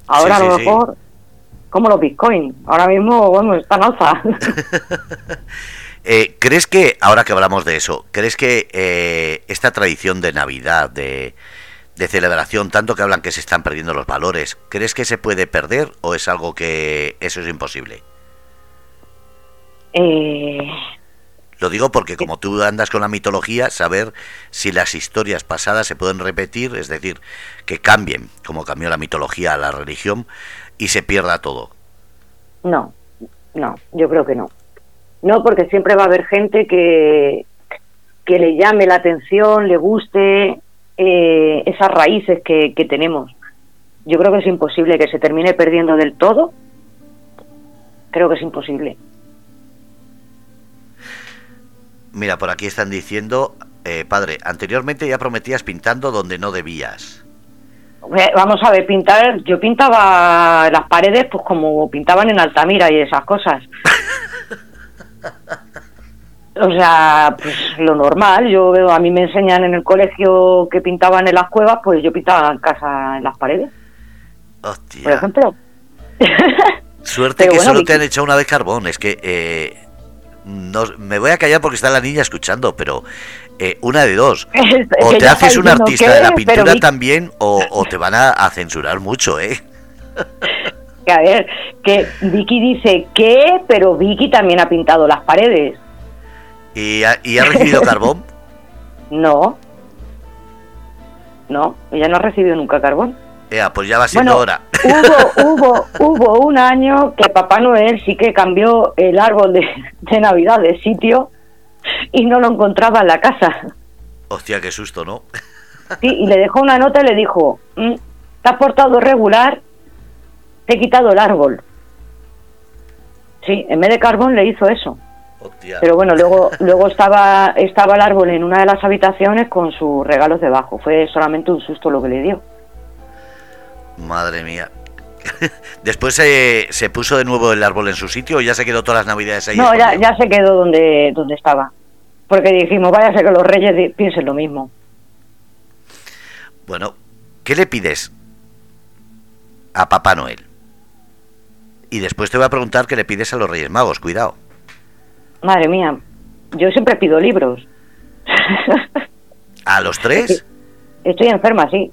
Ahora Sí, a lo sí. mejor, como los bitcoins. Ahora mismo, bueno, están alza. Eh, ¿Crees que, ahora que hablamos de eso, crees que eh, esta tradición de Navidad, de, de celebración, tanto que hablan que se están perdiendo los valores, ¿crees que se puede perder o es algo que eso es imposible? eh, Lo digo porque como tú andas con la mitología, saber si las historias pasadas se pueden repetir, es decir, que cambien, como cambió la mitología a la religión, y se pierda todo. no, no, yo creo que no. No, porque siempre va a haber gente que, que le llame la atención, le guste eh, esas raíces que, que tenemos. Yo creo que es imposible que se termine perdiendo del todo. Creo que es imposible. Mira, por aquí están diciendo, eh, padre, anteriormente ya prometías pintando donde no debías. Vamos a ver, pintar, yo pintaba las paredes pues como pintaban en Altamira y esas cosas. O sea, pues lo normal, yo veo, a mí me enseñan en el colegio que pintaban en las cuevas, pues yo pintaba en casa en las paredes, por ejemplo. Suerte Pero que bueno, solo te han echado una vez carbón. Es que eh, no, me voy a callar porque está la niña escuchando, pero eh, una de dos. O te haces un artista que, de la pintura también o, o te van a, a censurar mucho, ¿eh? a ver, que Vicky dice que, pero Vicky también ha pintado las paredes. ¿Y ha, y ha recibido carbón? No. No, ella no ha recibido nunca carbón. Ea, pues ya va siendo Bueno, hora. hubo, hubo, hubo un año que Papá Noel sí que cambió el árbol de, de Navidad de sitio y no lo encontraba en la casa. Hostia, qué susto, ¿no? Sí, y le dejó una nota y le dijo, "Mm, te has portado regular, te he quitado el árbol. Sí, en vez de carbón le hizo eso. Hostia. Pero bueno, luego luego estaba estaba el árbol en una de las habitaciones con sus regalos debajo. Fue solamente un susto lo que le dio. Madre mía. Después eh, se puso de nuevo el árbol en su sitio o ya se quedó todas las navidades ahí. No, ya, ya se quedó donde, donde estaba. Porque dijimos, vaya a ser que los reyes piensen lo mismo. Bueno, ¿qué le pides a Papá Noel? Y después te voy a preguntar qué le pides a los Reyes Magos, cuidado. Madre mía, yo siempre pido libros. ¿A los tres? Estoy enferma, sí.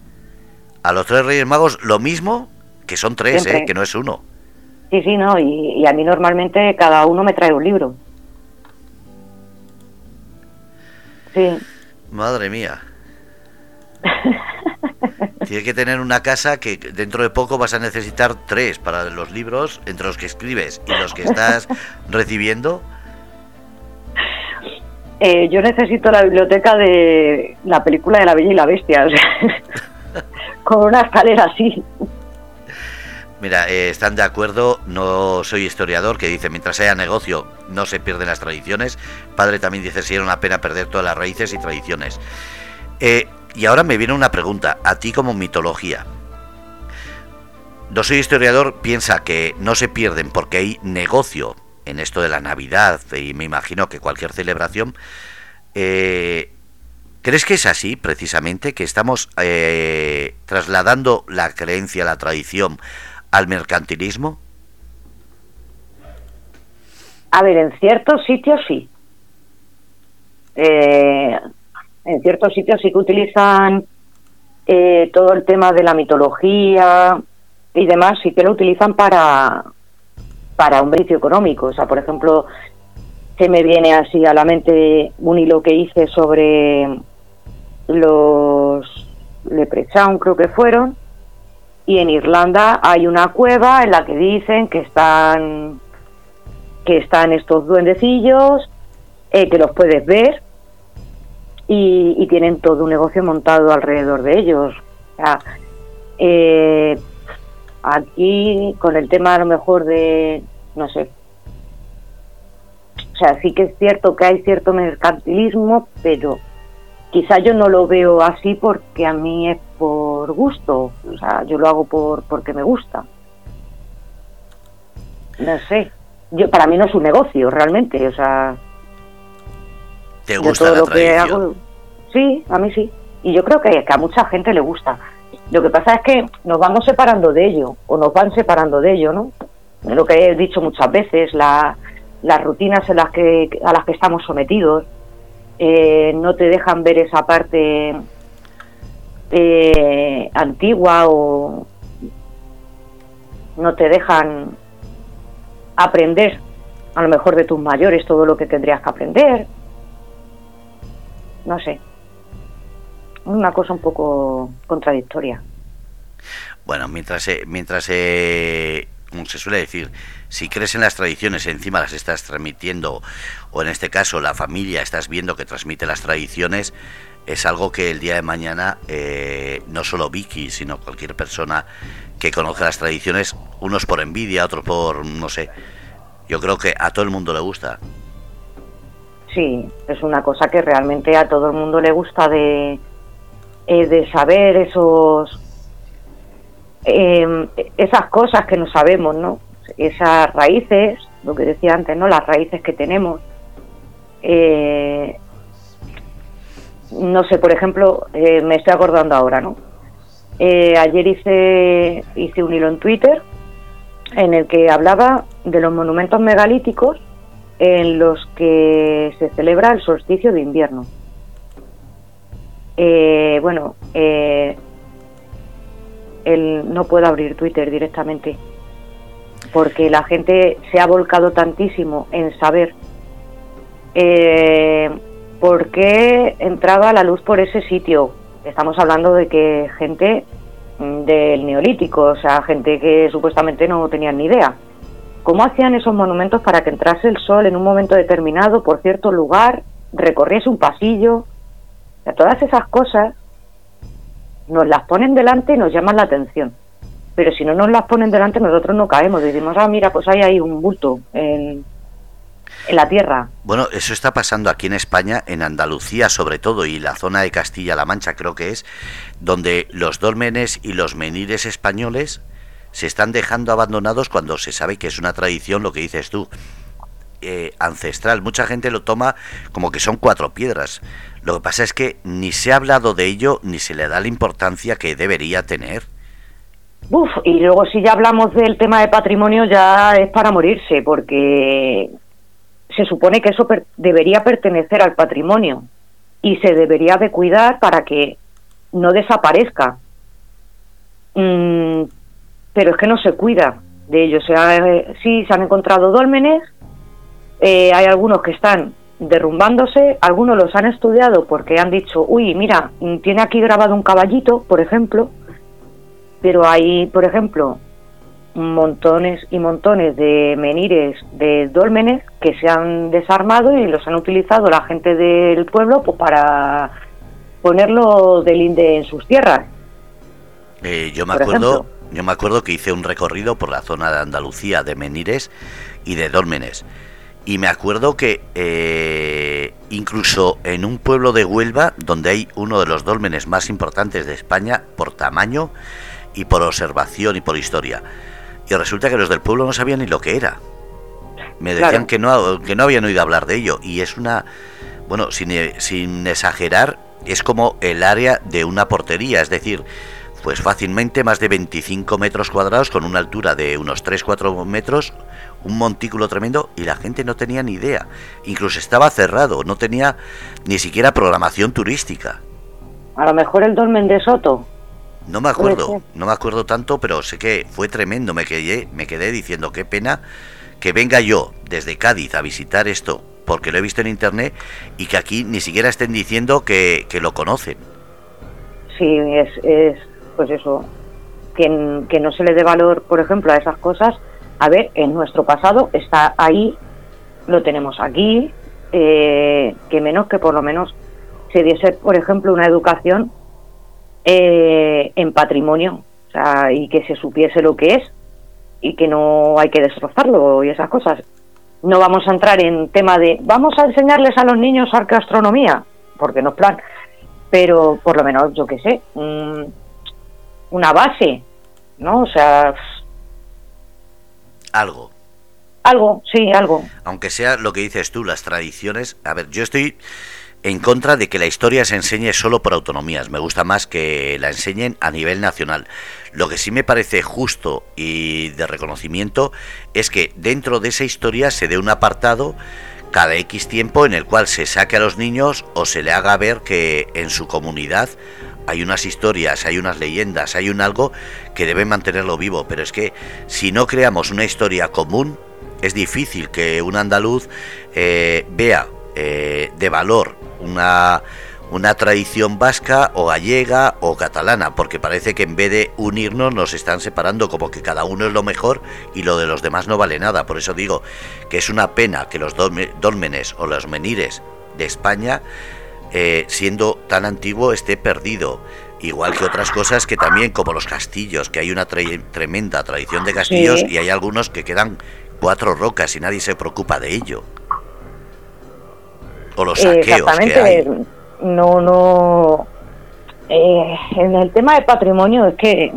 A los tres Reyes Magos lo mismo, que son tres, Siempre. ¿eh? que no es uno. Sí, sí, no. Y, y a mí normalmente cada uno me trae un libro. Sí. Madre mía. Tienes que tener una casa que dentro de poco vas a necesitar tres para los libros, entre los que escribes y los que estás recibiendo. Eh, yo necesito la biblioteca de la película de La Bella y la Bestia. con una escalera así. Mira, eh, están de acuerdo, no soy historiador, que dice, mientras haya negocio no se pierden las tradiciones. Padre también dice, si era una pena perder todas las raíces y tradiciones. Eh, y ahora me viene una pregunta, a ti como mitología. No soy historiador, piensa que no se pierden porque hay negocio en esto de la Navidad y me imagino que cualquier celebración. Eh, ¿Qué ¿Crees que es así, precisamente, que estamos eh, trasladando la creencia, la tradición al mercantilismo? A ver, en ciertos sitios sí. Eh, en ciertos sitios sí que utilizan eh, todo el tema de la mitología y demás, sí que lo utilizan para, para un beneficio económico. O sea, por ejemplo, se me viene así a la mente un hilo que hice sobre los Leprechaun, creo que fueron, y en Irlanda hay una cueva en la que dicen que están que están estos duendecillos, eh, que los puedes ver y, tienen todo un negocio montado alrededor de ellos. Eh, aquí con el tema a lo mejor de, no sé, o sea, sí que es cierto que hay cierto mercantilismo, pero quizá yo no lo veo así porque a mí es por gusto, o sea, yo lo hago por porque me gusta. No sé, yo para mí no es un negocio realmente, o sea, ¿Te gusta lo que hago, sí, a mí sí, y yo creo que, que a mucha gente le gusta. Lo que pasa es que nos vamos separando de ello, o nos van separando de ello, ¿no? Lo que he dicho muchas veces, la, las rutinas en las que, a las que estamos sometidos, eh, no te dejan ver esa parte eh, antigua o no te dejan aprender a lo mejor de tus mayores todo lo que tendrías que aprender. No sé. Una cosa un poco contradictoria. Bueno, mientras, eh, mientras como se suele decir, si crees en las tradiciones, encima las estás transmitiendo, o en este caso la familia estás viendo que transmite las tradiciones, es algo que el día de mañana eh, no solo Vicky, sino cualquier persona que conozca las tradiciones, unos por envidia, otros por, no sé, yo creo que a todo el mundo le gusta. Sí, es una cosa que realmente a todo el mundo le gusta de, eh, de saber esos eh, esas cosas que no sabemos, ¿no? Esas raíces, lo que decía antes, ¿no? Las raíces que tenemos. Eh, no sé, por ejemplo, eh, me estoy acordando ahora, ¿no? Eh, ayer hice, hice un hilo en Twitter en el que hablaba de los monumentos megalíticos en los que se celebra el solsticio de invierno. Bueno, eh, no puedo abrir Twitter directamente, porque la gente se ha volcado tantísimo en saber eh, por qué entraba la luz por ese sitio. Estamos hablando de que gente mm, del neolítico, o sea, gente que supuestamente no tenían ni idea. ¿Cómo hacían esos monumentos para que entrase el sol en un momento determinado por cierto lugar, recorriese un pasillo? Todas esas cosas nos las ponen delante y nos llaman la atención. Pero si no nos las ponen delante, nosotros no caemos. Decimos, ah, mira, pues hay ahí un bulto en, en la tierra. Bueno, eso está pasando aquí en España, en Andalucía sobre todo, y la zona de Castilla-La Mancha creo que es, donde los dólmenes y los menires españoles se están dejando abandonados cuando se sabe que es una tradición, lo que dices tú, eh, ancestral. Mucha gente lo toma como que son cuatro piedras. Lo que pasa es que ni se ha hablado de ello ni se le da la importancia que debería tener. Uf, y luego si ya hablamos del tema de patrimonio ya es para morirse, porque se supone que eso debería pertenecer al patrimonio y se debería de cuidar para que no desaparezca. Mm, pero es que no se cuida de ello. O sea, eh, se han encontrado dólmenes, eh, hay algunos que están derrumbándose, algunos los han estudiado porque han dicho, uy, mira, tiene aquí grabado un caballito, por ejemplo, pero hay, por ejemplo, montones y montones de menires de dólmenes que se han desarmado y los han utilizado la gente del pueblo pues, para ponerlo del INDE en sus tierras. Eh, yo me acuerdo, yo me acuerdo que hice un recorrido por la zona de Andalucía de menires y de dólmenes y me acuerdo que eh, incluso en un pueblo de Huelva, donde hay uno de los dólmenes más importantes de España por tamaño y por observación y por historia, y resulta que los del pueblo no sabían ni lo que era. Me decían que, no, que no habían oído hablar de ello, y es una, bueno, sin, sin exagerar, es como el área de una portería, es decir, pues fácilmente más de 25 metros cuadrados con una altura de unos 3-4 metros, un montículo tremendo y la gente no tenía ni idea. Incluso estaba cerrado, no tenía ni siquiera programación turística. A lo mejor el Dolmen de Soto. No me acuerdo, no me acuerdo tanto, pero sé que fue tremendo. Me quedé, me quedé diciendo qué pena que venga yo desde Cádiz a visitar esto, porque lo he visto en internet, y que aquí ni siquiera estén diciendo que, que lo conocen. Sí, es, es pues eso, que, que no se le dé valor, por ejemplo, a esas cosas. A ver, en nuestro pasado está ahí, lo tenemos aquí, eh, que menos que por lo menos se diese, por ejemplo, una educación eh, en patrimonio, o sea, y que se supiese lo que es y que no hay que destrozarlo y esas cosas. No vamos a entrar en tema de vamos a enseñarles a los niños arqueastronomía, porque no es plan, pero por lo menos, yo qué sé, una base, ¿no? O sea... Algo. Algo, sí, algo. Aunque sea lo que dices tú, las tradiciones. A ver, yo estoy en contra de que la historia se enseñe solo por autonomías. Me gusta más que la enseñen a nivel nacional. Lo que sí me parece justo y de reconocimiento es que dentro de esa historia se dé un apartado cada X tiempo en el cual se saque a los niños o se le haga ver que en su comunidad hay unas historias, hay unas leyendas, hay un algo que debe mantenerlo vivo. Pero es que si no creamos una historia común, es difícil que un andaluz eh, vea eh, de valor una, una tradición vasca o gallega o catalana, porque parece que en vez de unirnos nos están separando, como que cada uno es lo mejor y lo de los demás no vale nada. Por eso digo que es una pena que los dólmenes o los menires de España eh, siendo tan antiguo, esté perdido. Igual que otras cosas que también, como los castillos, que hay una tremenda tradición de castillos y hay algunos que quedan cuatro rocas y nadie se preocupa de ello. O los saqueos que hay. No, no. Eh, en el tema de patrimonio es que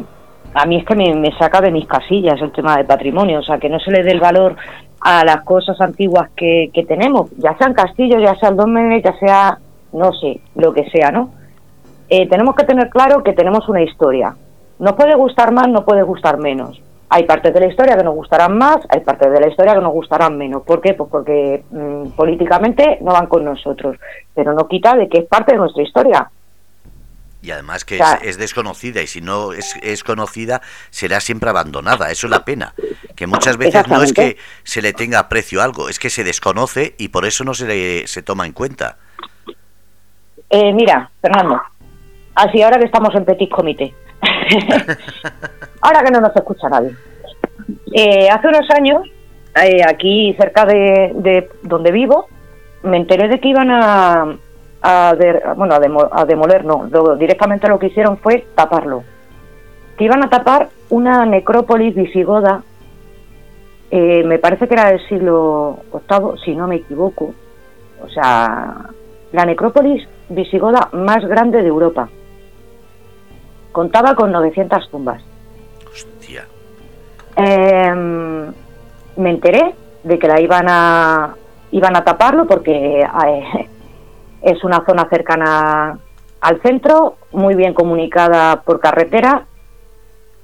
a mí es que me, saca de mis casillas el tema de patrimonio, o sea, que no se le dé el valor a las cosas antiguas que, que tenemos, ya sean castillos, ya sean dómenes, ya sea no sé, lo que sea, ¿no? Eh, tenemos que tener claro que tenemos una historia. No puede gustar más, no puede gustar menos. Hay partes de la historia que nos gustarán más, hay partes de la historia que nos gustarán menos. ¿Por qué? Pues porque mm, políticamente no van con nosotros, pero no quita de que es parte de nuestra historia. Y además que es, desconocida y si no es, es, conocida será siempre abandonada. Eso es la pena. Que muchas veces no es que se le tenga aprecio a algo, es que se desconoce y por eso no se le se toma en cuenta. Eh, mira, Fernando, así ahora que estamos en Petit Comité, ahora que no nos escucha nadie. Eh, hace unos años, eh, aquí cerca de, donde vivo, me enteré de que iban a, a, bueno, a, demoler, no, directamente lo que hicieron fue taparlo. Que iban a tapar una necrópolis visigoda, me parece que era del siglo VIII, si no me equivoco. O sea, la necrópolis visigoda más grande de Europa. Contaba con 900 tumbas. Hostia. Em, me enteré de que la iban a iban a taparlo porque eh, es una zona cercana al centro, muy bien comunicada por carretera,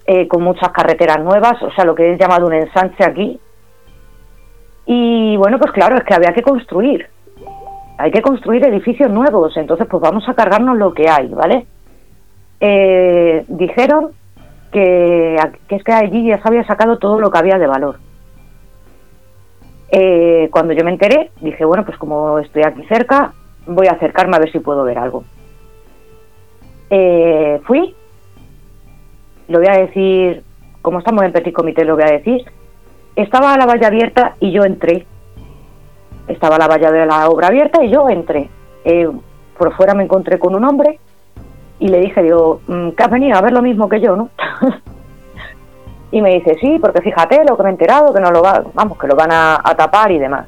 eh, con muchas carreteras nuevas, o sea, lo que es llamado un ensanche aquí. Y bueno, pues claro, es que había que construir hay que construir edificios nuevos, entonces pues vamos a cargarnos lo que hay, ¿vale? Eh, dijeron que, es que allí ya se había sacado todo lo que había de valor. Eh, cuando yo me enteré, dije, bueno, pues como estoy aquí cerca, voy a acercarme a ver si puedo ver algo. Eh, fui, lo voy a decir, como estamos en Petit Comité, lo voy a decir, estaba la valla abierta y yo entré estaba la valla de la obra abierta y yo entré. Eh, por fuera me encontré con un hombre y le dije, digo, mm, ¿qué has venido a ver lo mismo que yo, no? y me dice, sí, porque fíjate lo que me he enterado, que no lo va, vamos, que lo van a, tapar y demás.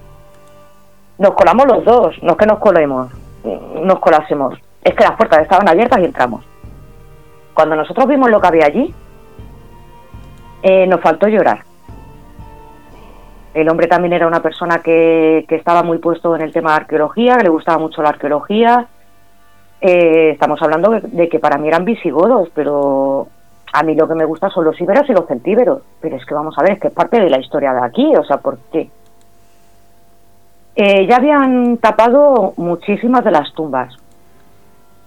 Nos colamos los dos, no es que nos colemos, nos colásemos, es que las puertas estaban abiertas y entramos. Cuando nosotros vimos lo que había allí, eh, nos faltó llorar. El hombre también era una persona que, estaba muy puesto en el tema de arqueología, que le gustaba mucho la arqueología. eh, estamos hablando de, que para mí eran visigodos, pero a mí lo que me gusta son los íberos y los celtíberos. Pero es que vamos a ver, es que es parte de la historia de aquí, o sea, ¿por qué? Eh, ya habían tapado muchísimas de las tumbas.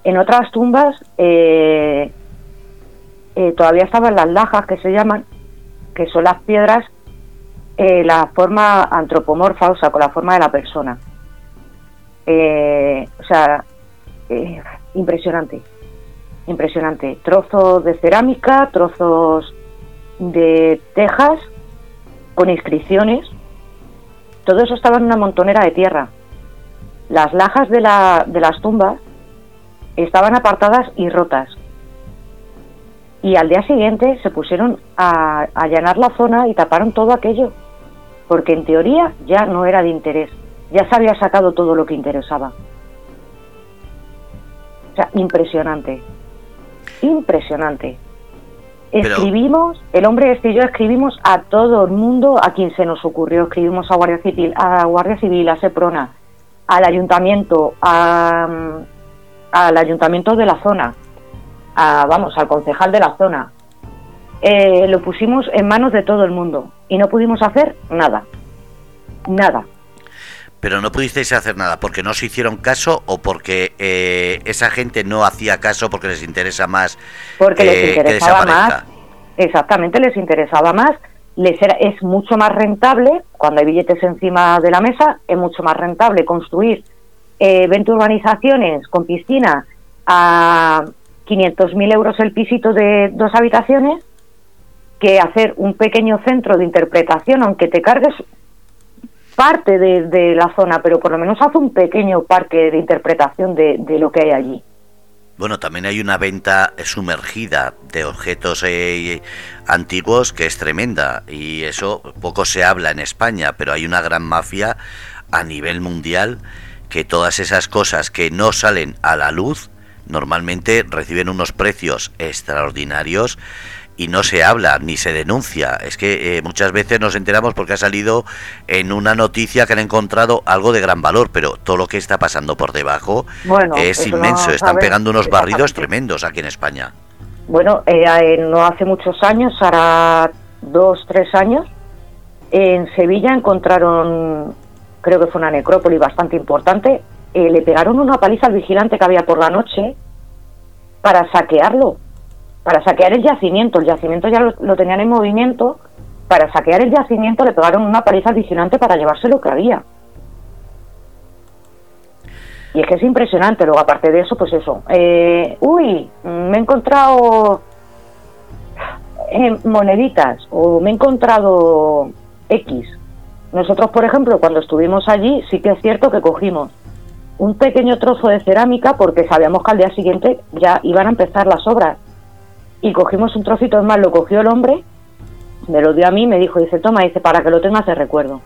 En otras tumbas eh, todavía estaban las lajas que se llaman, que son las piedras, la forma antropomorfa, o sea, con la forma de la persona. o sea, eh, impresionante, impresionante. Trozos de cerámica, trozos de tejas con inscripciones. Todo eso estaba en una montonera de tierra. Las lajas de, la, de las tumbas estaban apartadas y rotas. Y al día siguiente se pusieron a allanar la zona y taparon todo aquello, porque en teoría ya no era de interés, ya se había sacado todo lo que interesaba. O sea, impresionante. Impresionante. Escribimos, el hombre este y yo escribimos a todo el mundo a quien se nos ocurrió. Escribimos a Guardia Civil, a Guardia Civil, a Seprona, al ayuntamiento, al ayuntamiento de la zona, a, vamos, al concejal de la zona. Eh, lo pusimos en manos de todo el mundo y no pudimos hacer nada. Nada pero no pudisteis hacer nada porque no se hicieron caso o porque eh, esa gente no hacía caso porque les interesa más porque les eh, interesaba más exactamente les interesaba más les era, es mucho más rentable cuando hay billetes encima de la mesa es mucho más rentable construir eh, 20 urbanizaciones con piscina a 500.000 euros el pisito de dos habitaciones que hacer un pequeño centro de interpretación aunque te cargues parte de, la zona, pero por lo menos hace un pequeño parque de interpretación de, lo que hay allí. Bueno, también hay una venta sumergida de objetos eh, antiguos que es tremenda y eso poco se habla en España, pero hay una gran mafia a nivel mundial que todas esas cosas que no salen a la luz normalmente reciben unos precios extraordinarios y no se habla ni se denuncia. Es que eh, muchas veces nos enteramos porque ha salido en una noticia que han encontrado algo de gran valor, pero todo lo que está pasando por debajo es inmenso. Están pegando unos barridos tremendos aquí en España. Bueno, eh, no hace muchos años, ahora dos, tres años, en Sevilla encontraron, creo que fue una necrópolis bastante importante, eh, le pegaron una paliza al vigilante que había por la noche para saquearlo para saquear el yacimiento. El yacimiento ya lo, tenían en movimiento. Para saquear el yacimiento le pegaron una paliza adicionante para llevarse lo que había. Y es que es impresionante. Luego, aparte de eso, pues eso. Eh, uy, me he encontrado eh, moneditas o me he encontrado X. Nosotros, por ejemplo, cuando estuvimos allí, sí que es cierto que cogimos un pequeño trozo de cerámica porque sabíamos que al día siguiente ya iban a empezar las obras y cogimos un trocito, es más, lo cogió el hombre, me lo dio a mí, me dijo, dice, toma, dice, para que lo tengas de recuerdo.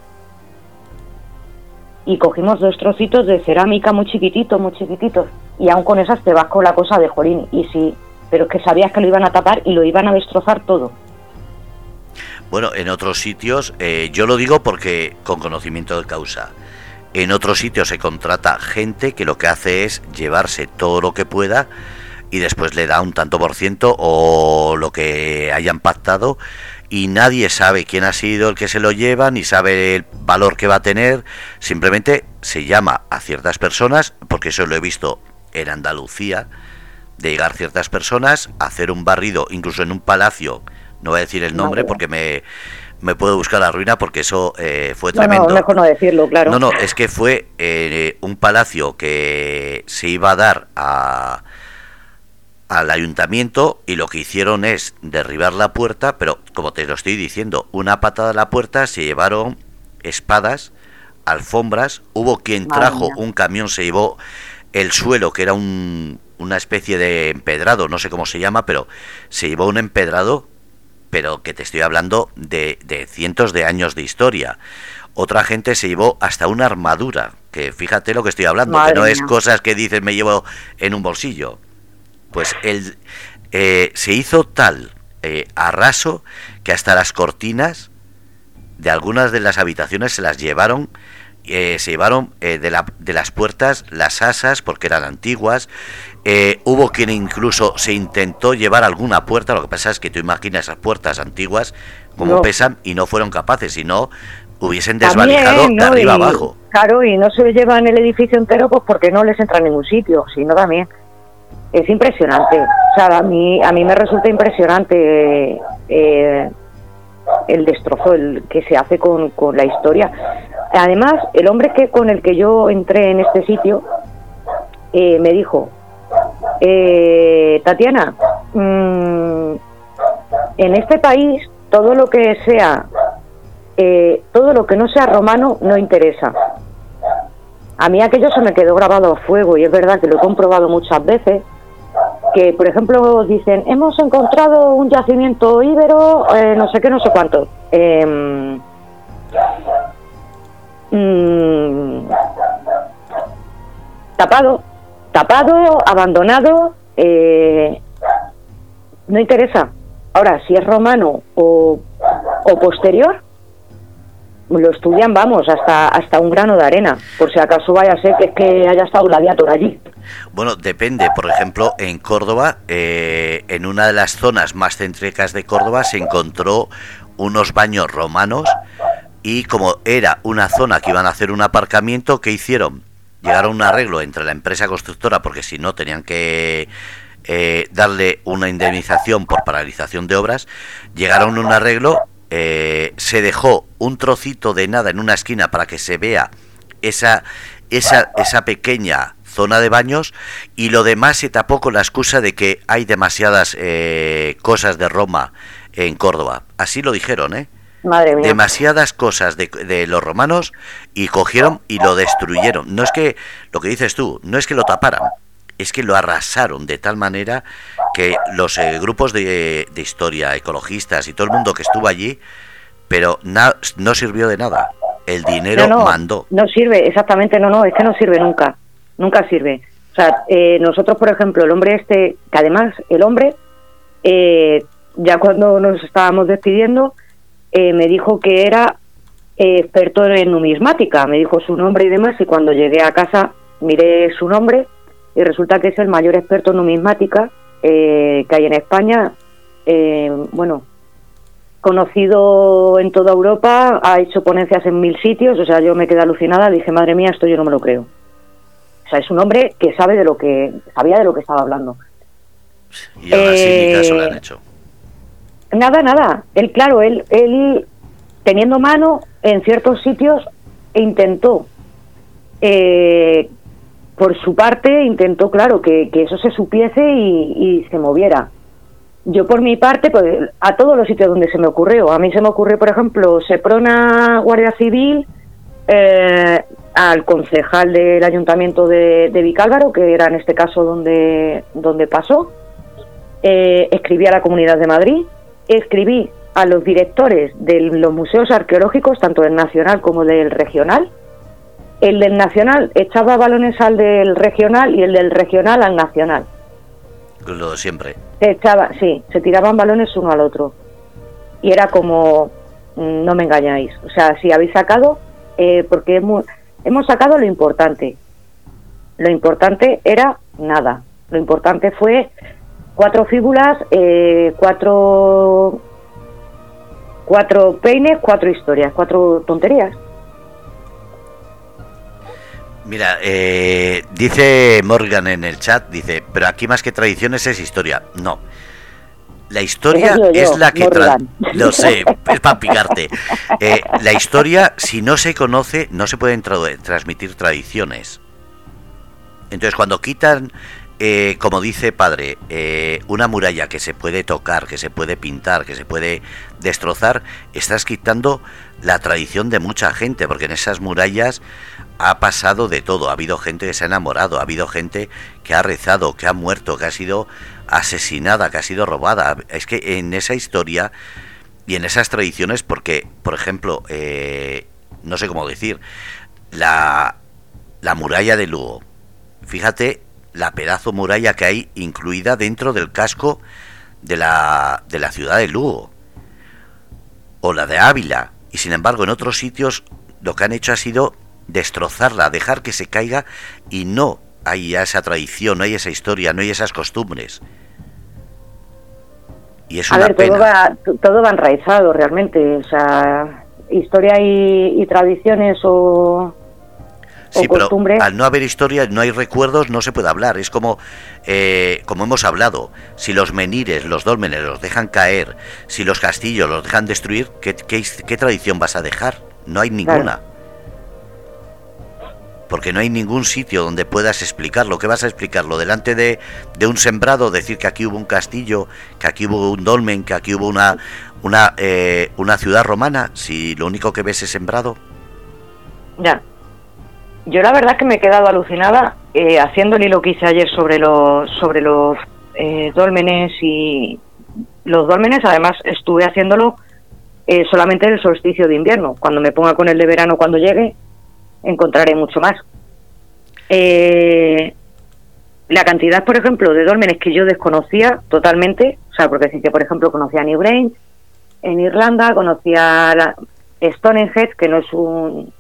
Y cogimos dos trocitos de cerámica muy chiquititos, muy chiquititos, y aún con esas te vas con la cosa de jolín, y sí, pero es que sabías que lo iban a tapar y lo iban a destrozar todo. Bueno, en otros sitios, eh, yo lo digo porque con conocimiento de causa, en otros sitios se contrata gente que lo que hace es llevarse todo lo que pueda y después le da un tanto por ciento o lo que hayan pactado y nadie sabe quién ha sido el que se lo lleva ni sabe el valor que va a tener, simplemente se llama a ciertas personas, porque eso lo he visto en Andalucía, de llegar ciertas personas, a hacer un barrido, incluso en un palacio, no voy a decir el nombre porque me, me puedo buscar la ruina porque eso eh, fue tremendo. No, mejor no decirlo, claro. No, no, es que fue eh, un palacio que se iba a dar a al ayuntamiento y lo que hicieron es derribar la puerta, pero como te lo estoy diciendo, una patada a la puerta, se llevaron espadas, alfombras, hubo quien trajo un camión, se llevó el suelo, que era un, una especie de empedrado, no sé cómo se llama, pero se llevó un empedrado, pero que te estoy hablando de, de cientos de años de historia. Otra gente se llevó hasta una armadura, que fíjate lo que estoy hablando, que no es cosas que dices me llevo en un bolsillo pues el, eh, se hizo tal eh, arraso que hasta las cortinas de algunas de las habitaciones se las llevaron eh, se llevaron eh, de, la, de, las puertas las asas porque eran antiguas. Eh, hubo quien incluso se intentó llevar alguna puerta. Lo que pasa es que tú imaginas esas puertas antiguas como pesan y no fueron capaces, si no hubiesen desvalijado de arriba abajo. Claro, y no se llevan el edificio entero pues porque no les entra en ningún sitio, sino también. Es impresionante. O sea, a mí, a mí me resulta impresionante el destrozo el que se hace con, con la historia. Además, el hombre que con el que yo entré en este sitio eh, me dijo, eh, Tatiana, mm, en este país todo lo que sea, eh, todo lo que no sea romano no interesa. A mí aquello se me quedó grabado a fuego y es verdad que lo he comprobado muchas veces que, por ejemplo, dicen, hemos encontrado un yacimiento íbero, eh, no sé qué, no sé cuánto. Em, mm, tapado, tapado, abandonado, eh, no interesa. Ahora, si es romano o, o posterior, lo estudian, vamos, hasta, hasta un grano de arena, por si acaso vaya a ser que, es que haya estado Gladiator allí. Bueno, depende. Por ejemplo, en Córdoba, eh, en una de las zonas más céntricas de Córdoba, se encontró unos baños romanos y como era una zona que iban a hacer un aparcamiento, ¿qué hicieron? Llegaron a un arreglo entre la empresa constructora, porque si no tenían que eh, darle una indemnización por paralización de obras, llegaron a un arreglo eh, se dejó un trocito de nada en una esquina para que se vea esa, esa, esa pequeña zona de baños y lo demás se tapó con la excusa de que hay demasiadas eh, cosas de Roma en Córdoba. Así lo dijeron, ¿eh? Madre mía. Demasiadas cosas de, de, los romanos y cogieron y lo destruyeron. No es que, lo que dices tú, no es que lo taparan, es que lo arrasaron de tal manera que los eh, grupos de, de, historia, ecologistas y todo el mundo que estuvo allí, pero no sirvió de nada. El dinero no, mandó. No sirve, exactamente, no, no, es que no sirve nunca, nunca sirve. O sea, eh, nosotros, por ejemplo, el hombre este, que además el hombre, eh, ya cuando nos estábamos despidiendo, eh, me dijo que era eh, experto en numismática, me dijo su nombre y demás, y cuando llegué a casa miré su nombre y resulta que es el mayor experto en numismática eh, que hay en España. Eh, bueno, conocido en toda Europa, ha hecho ponencias en mil sitios, o sea, yo me quedé alucinada, dije, madre mía, esto yo no me lo creo. O sea, es un hombre que sabe de lo que, sabía de lo que estaba hablando. Y eh, ni caso le han hecho. Nada, nada. Él, claro, él, él teniendo mano en ciertos sitios, intentó eh, por su parte intentó, claro, que, que eso se supiese y, se moviera. Yo por mi parte, pues a todos los sitios donde se me ocurrió. A mí se me ocurrió, por ejemplo, Seprona Guardia Civil, eh, al concejal del ayuntamiento de, de, Vicálvaro, que era en este caso donde, donde pasó. Eh, escribí a la Comunidad de Madrid, escribí a los directores de los museos arqueológicos, tanto del nacional como del regional, el del nacional echaba balones al del regional y el del regional al nacional. Lo de siempre. Se echaba, sí, se tiraban balones uno al otro. Y era como, mm, no me engañáis. O sea, si habéis sacado, eh, porque hemos, hemos sacado lo importante. Lo importante era nada. Lo importante fue cuatro fíbulas, eh, cuatro, cuatro peines, cuatro historias, cuatro tonterías. Mira, eh, dice Morgan en el chat, dice, pero aquí más que tradiciones es historia. No. La historia es la que... Lo sé, es para picarte. Eh, la historia, si no se conoce, no se pueden tra transmitir tradiciones. Entonces, cuando quitan, eh, como dice padre, eh, una muralla que se puede tocar, que se puede pintar, que se puede destrozar, estás quitando la tradición de mucha gente, porque en esas murallas ha pasado de todo. Ha habido gente que se ha enamorado, ha habido gente que ha rezado, que ha muerto, que ha sido asesinada, que ha sido robada. Es que en esa historia y en esas tradiciones, porque, por ejemplo, eh, no sé cómo decir, la, la muralla de Lugo, fíjate la pedazo muralla que hay incluida dentro del casco de la, de la ciudad de Lugo, o la de Ávila, y sin embargo en otros sitios lo que han hecho ha sido destrozarla, dejar que se caiga y no hay esa tradición, no hay esa historia, no hay esas costumbres. Y es a ver, Todo, va, todo va enraizado realmente, o sea, historia y, tradiciones o, Sí, pero al no haber historia, no hay recuerdos, no se puede hablar. Es como, eh, como hemos hablado, si los menires, los dólmenes los dejan caer, si los castillos los dejan destruir, ¿qué, qué, tradición vas a dejar? No hay ninguna porque no hay ningún sitio donde puedas explicarlo. ¿Qué vas a explicarlo? Delante de, de, un sembrado, decir que aquí hubo un castillo, que aquí hubo un dolmen, que aquí hubo una, una, eh, una ciudad romana, si lo único que ves es sembrado. Ya. Yo la verdad que me he quedado alucinada eh, haciendo lo que hice ayer sobre los, sobre los eh, dólmenes y los dólmenes, además estuve haciéndolo eh, solamente en el solsticio de invierno. Cuando me ponga con el de verano cuando llegue, encontraré mucho más. Eh, la cantidad, por ejemplo, de dólmenes que yo desconocía totalmente, o sea, porque sí que, por ejemplo, conocía Newgrange en Irlanda, conocía la Stonehenge, que no es un,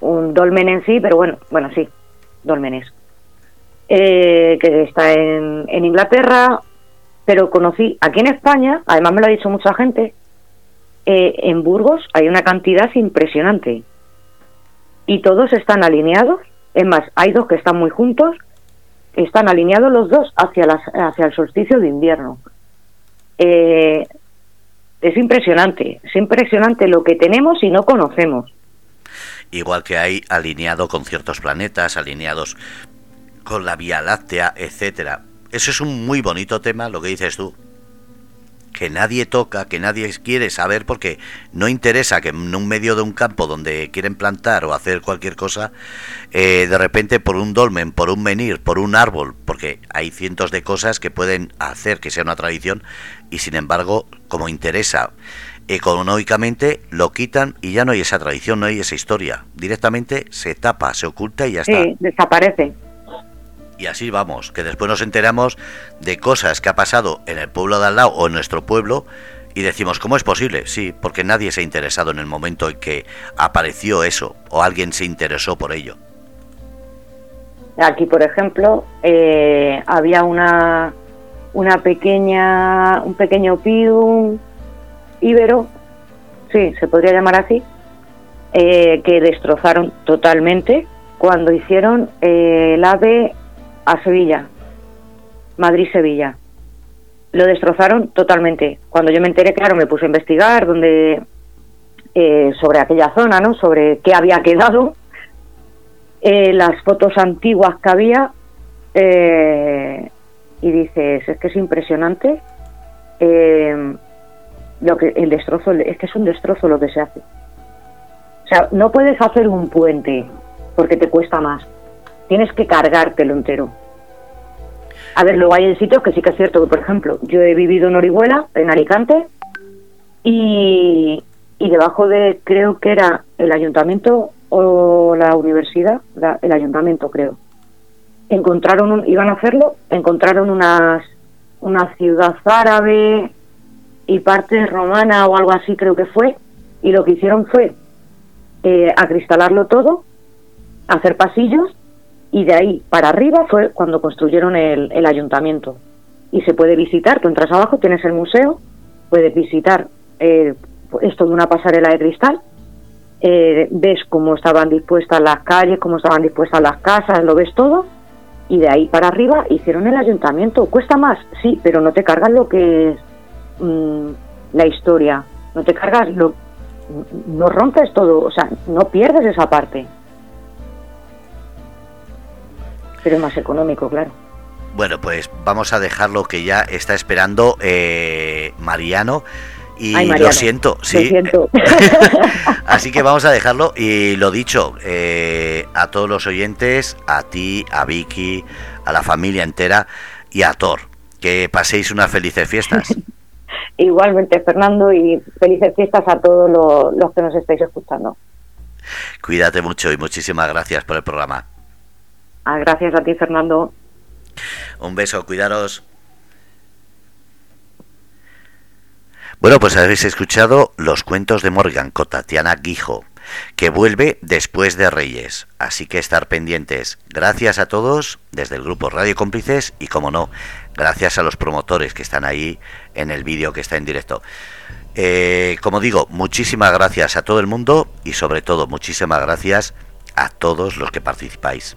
un dolmen en sí, pero bueno, bueno, sí, dolmenes, eh, que está en, en Inglaterra, pero conocí aquí en España, además me lo ha dicho mucha gente, eh, en Burgos hay una cantidad impresionante y todos están alineados. Es más, hay dos que están muy juntos, están alineados los dos hacia, las, hacia el solsticio de invierno. Eh, es impresionante, es impresionante lo que tenemos y no conocemos. Igual que hay alineado con ciertos planetas, alineados con la Vía Láctea, etcétera. Eso es un muy bonito tema, lo que dices tú que nadie toca, que nadie quiere saber porque no interesa que en un medio de un campo donde quieren plantar o hacer cualquier cosa, eh, de repente por un dolmen, por un menir, por un árbol, porque hay cientos de cosas que pueden hacer que sea una tradición y sin embargo, como interesa económicamente, lo quitan y ya no hay esa tradición, no hay esa historia. Directamente se tapa, se oculta y ya está. Sí, desaparece. Y así vamos, que después nos enteramos de cosas que ha pasado en el pueblo de al lado o en nuestro pueblo y decimos, ¿cómo es posible? Sí, porque nadie se ha interesado en el momento en que apareció eso o alguien se interesó por ello. Aquí, por ejemplo, eh, había una, una pequeña, un pequeño pium íbero, sí, se podría llamar así, eh, que destrozaron totalmente cuando hicieron eh, el ave a Sevilla, Madrid-Sevilla. Lo destrozaron totalmente. Cuando yo me enteré, claro, me puse a investigar donde, eh, sobre aquella zona, ¿no? Sobre qué había quedado, eh, las fotos antiguas que había, eh, y dices, es que es impresionante lo que el destrozo, es que es un destrozo lo que se hace. O sea, no puedes hacer un puente porque te cuesta más tienes que cargártelo entero. A ver, luego hay sitios que sí que es cierto que, por ejemplo, yo he vivido en Orihuela, en Alicante, y, y debajo de, creo que era el ayuntamiento o la universidad, el ayuntamiento creo, encontraron, iban a hacerlo, encontraron unas, una ciudad árabe y parte romana o algo así creo que fue, y lo que hicieron fue eh, acristalarlo todo, hacer pasillos y de ahí para arriba fue cuando construyeron el, el ayuntamiento. Y se puede visitar, tú entras abajo, tienes el museo, puedes visitar eh, esto de una pasarela de cristal, eh, ves cómo estaban dispuestas las calles, cómo estaban dispuestas las casas, lo ves todo, y de ahí para arriba hicieron el ayuntamiento. ¿Cuesta más? Sí, pero no te cargas lo que es mm, la historia, no te cargas lo... no rompes todo, o sea, no pierdes esa parte. Pero es más económico, claro. Bueno, pues vamos a dejarlo que ya está esperando eh, Mariano. Y lo siento, sí. Así que vamos a dejarlo. Y lo dicho, eh, a todos los oyentes, a ti, a Vicky, a la familia entera y a Thor. Que paséis unas felices fiestas. Igualmente, Fernando, y felices fiestas a todos los que nos estáis escuchando. Cuídate mucho y muchísimas gracias por el programa. Ah, gracias a ti, Fernando. Un beso, cuidaros. Bueno, pues habéis escuchado los cuentos de Morgan con Tatiana Guijo. que vuelve después de Reyes. Así que estar pendientes. Gracias a todos desde el grupo Radio Cómplices y, como no, gracias a los promotores que están ahí en el vídeo que está en directo. Eh, como digo, muchísimas gracias a todo el mundo y sobre todo muchísimas gracias a todos los que participáis.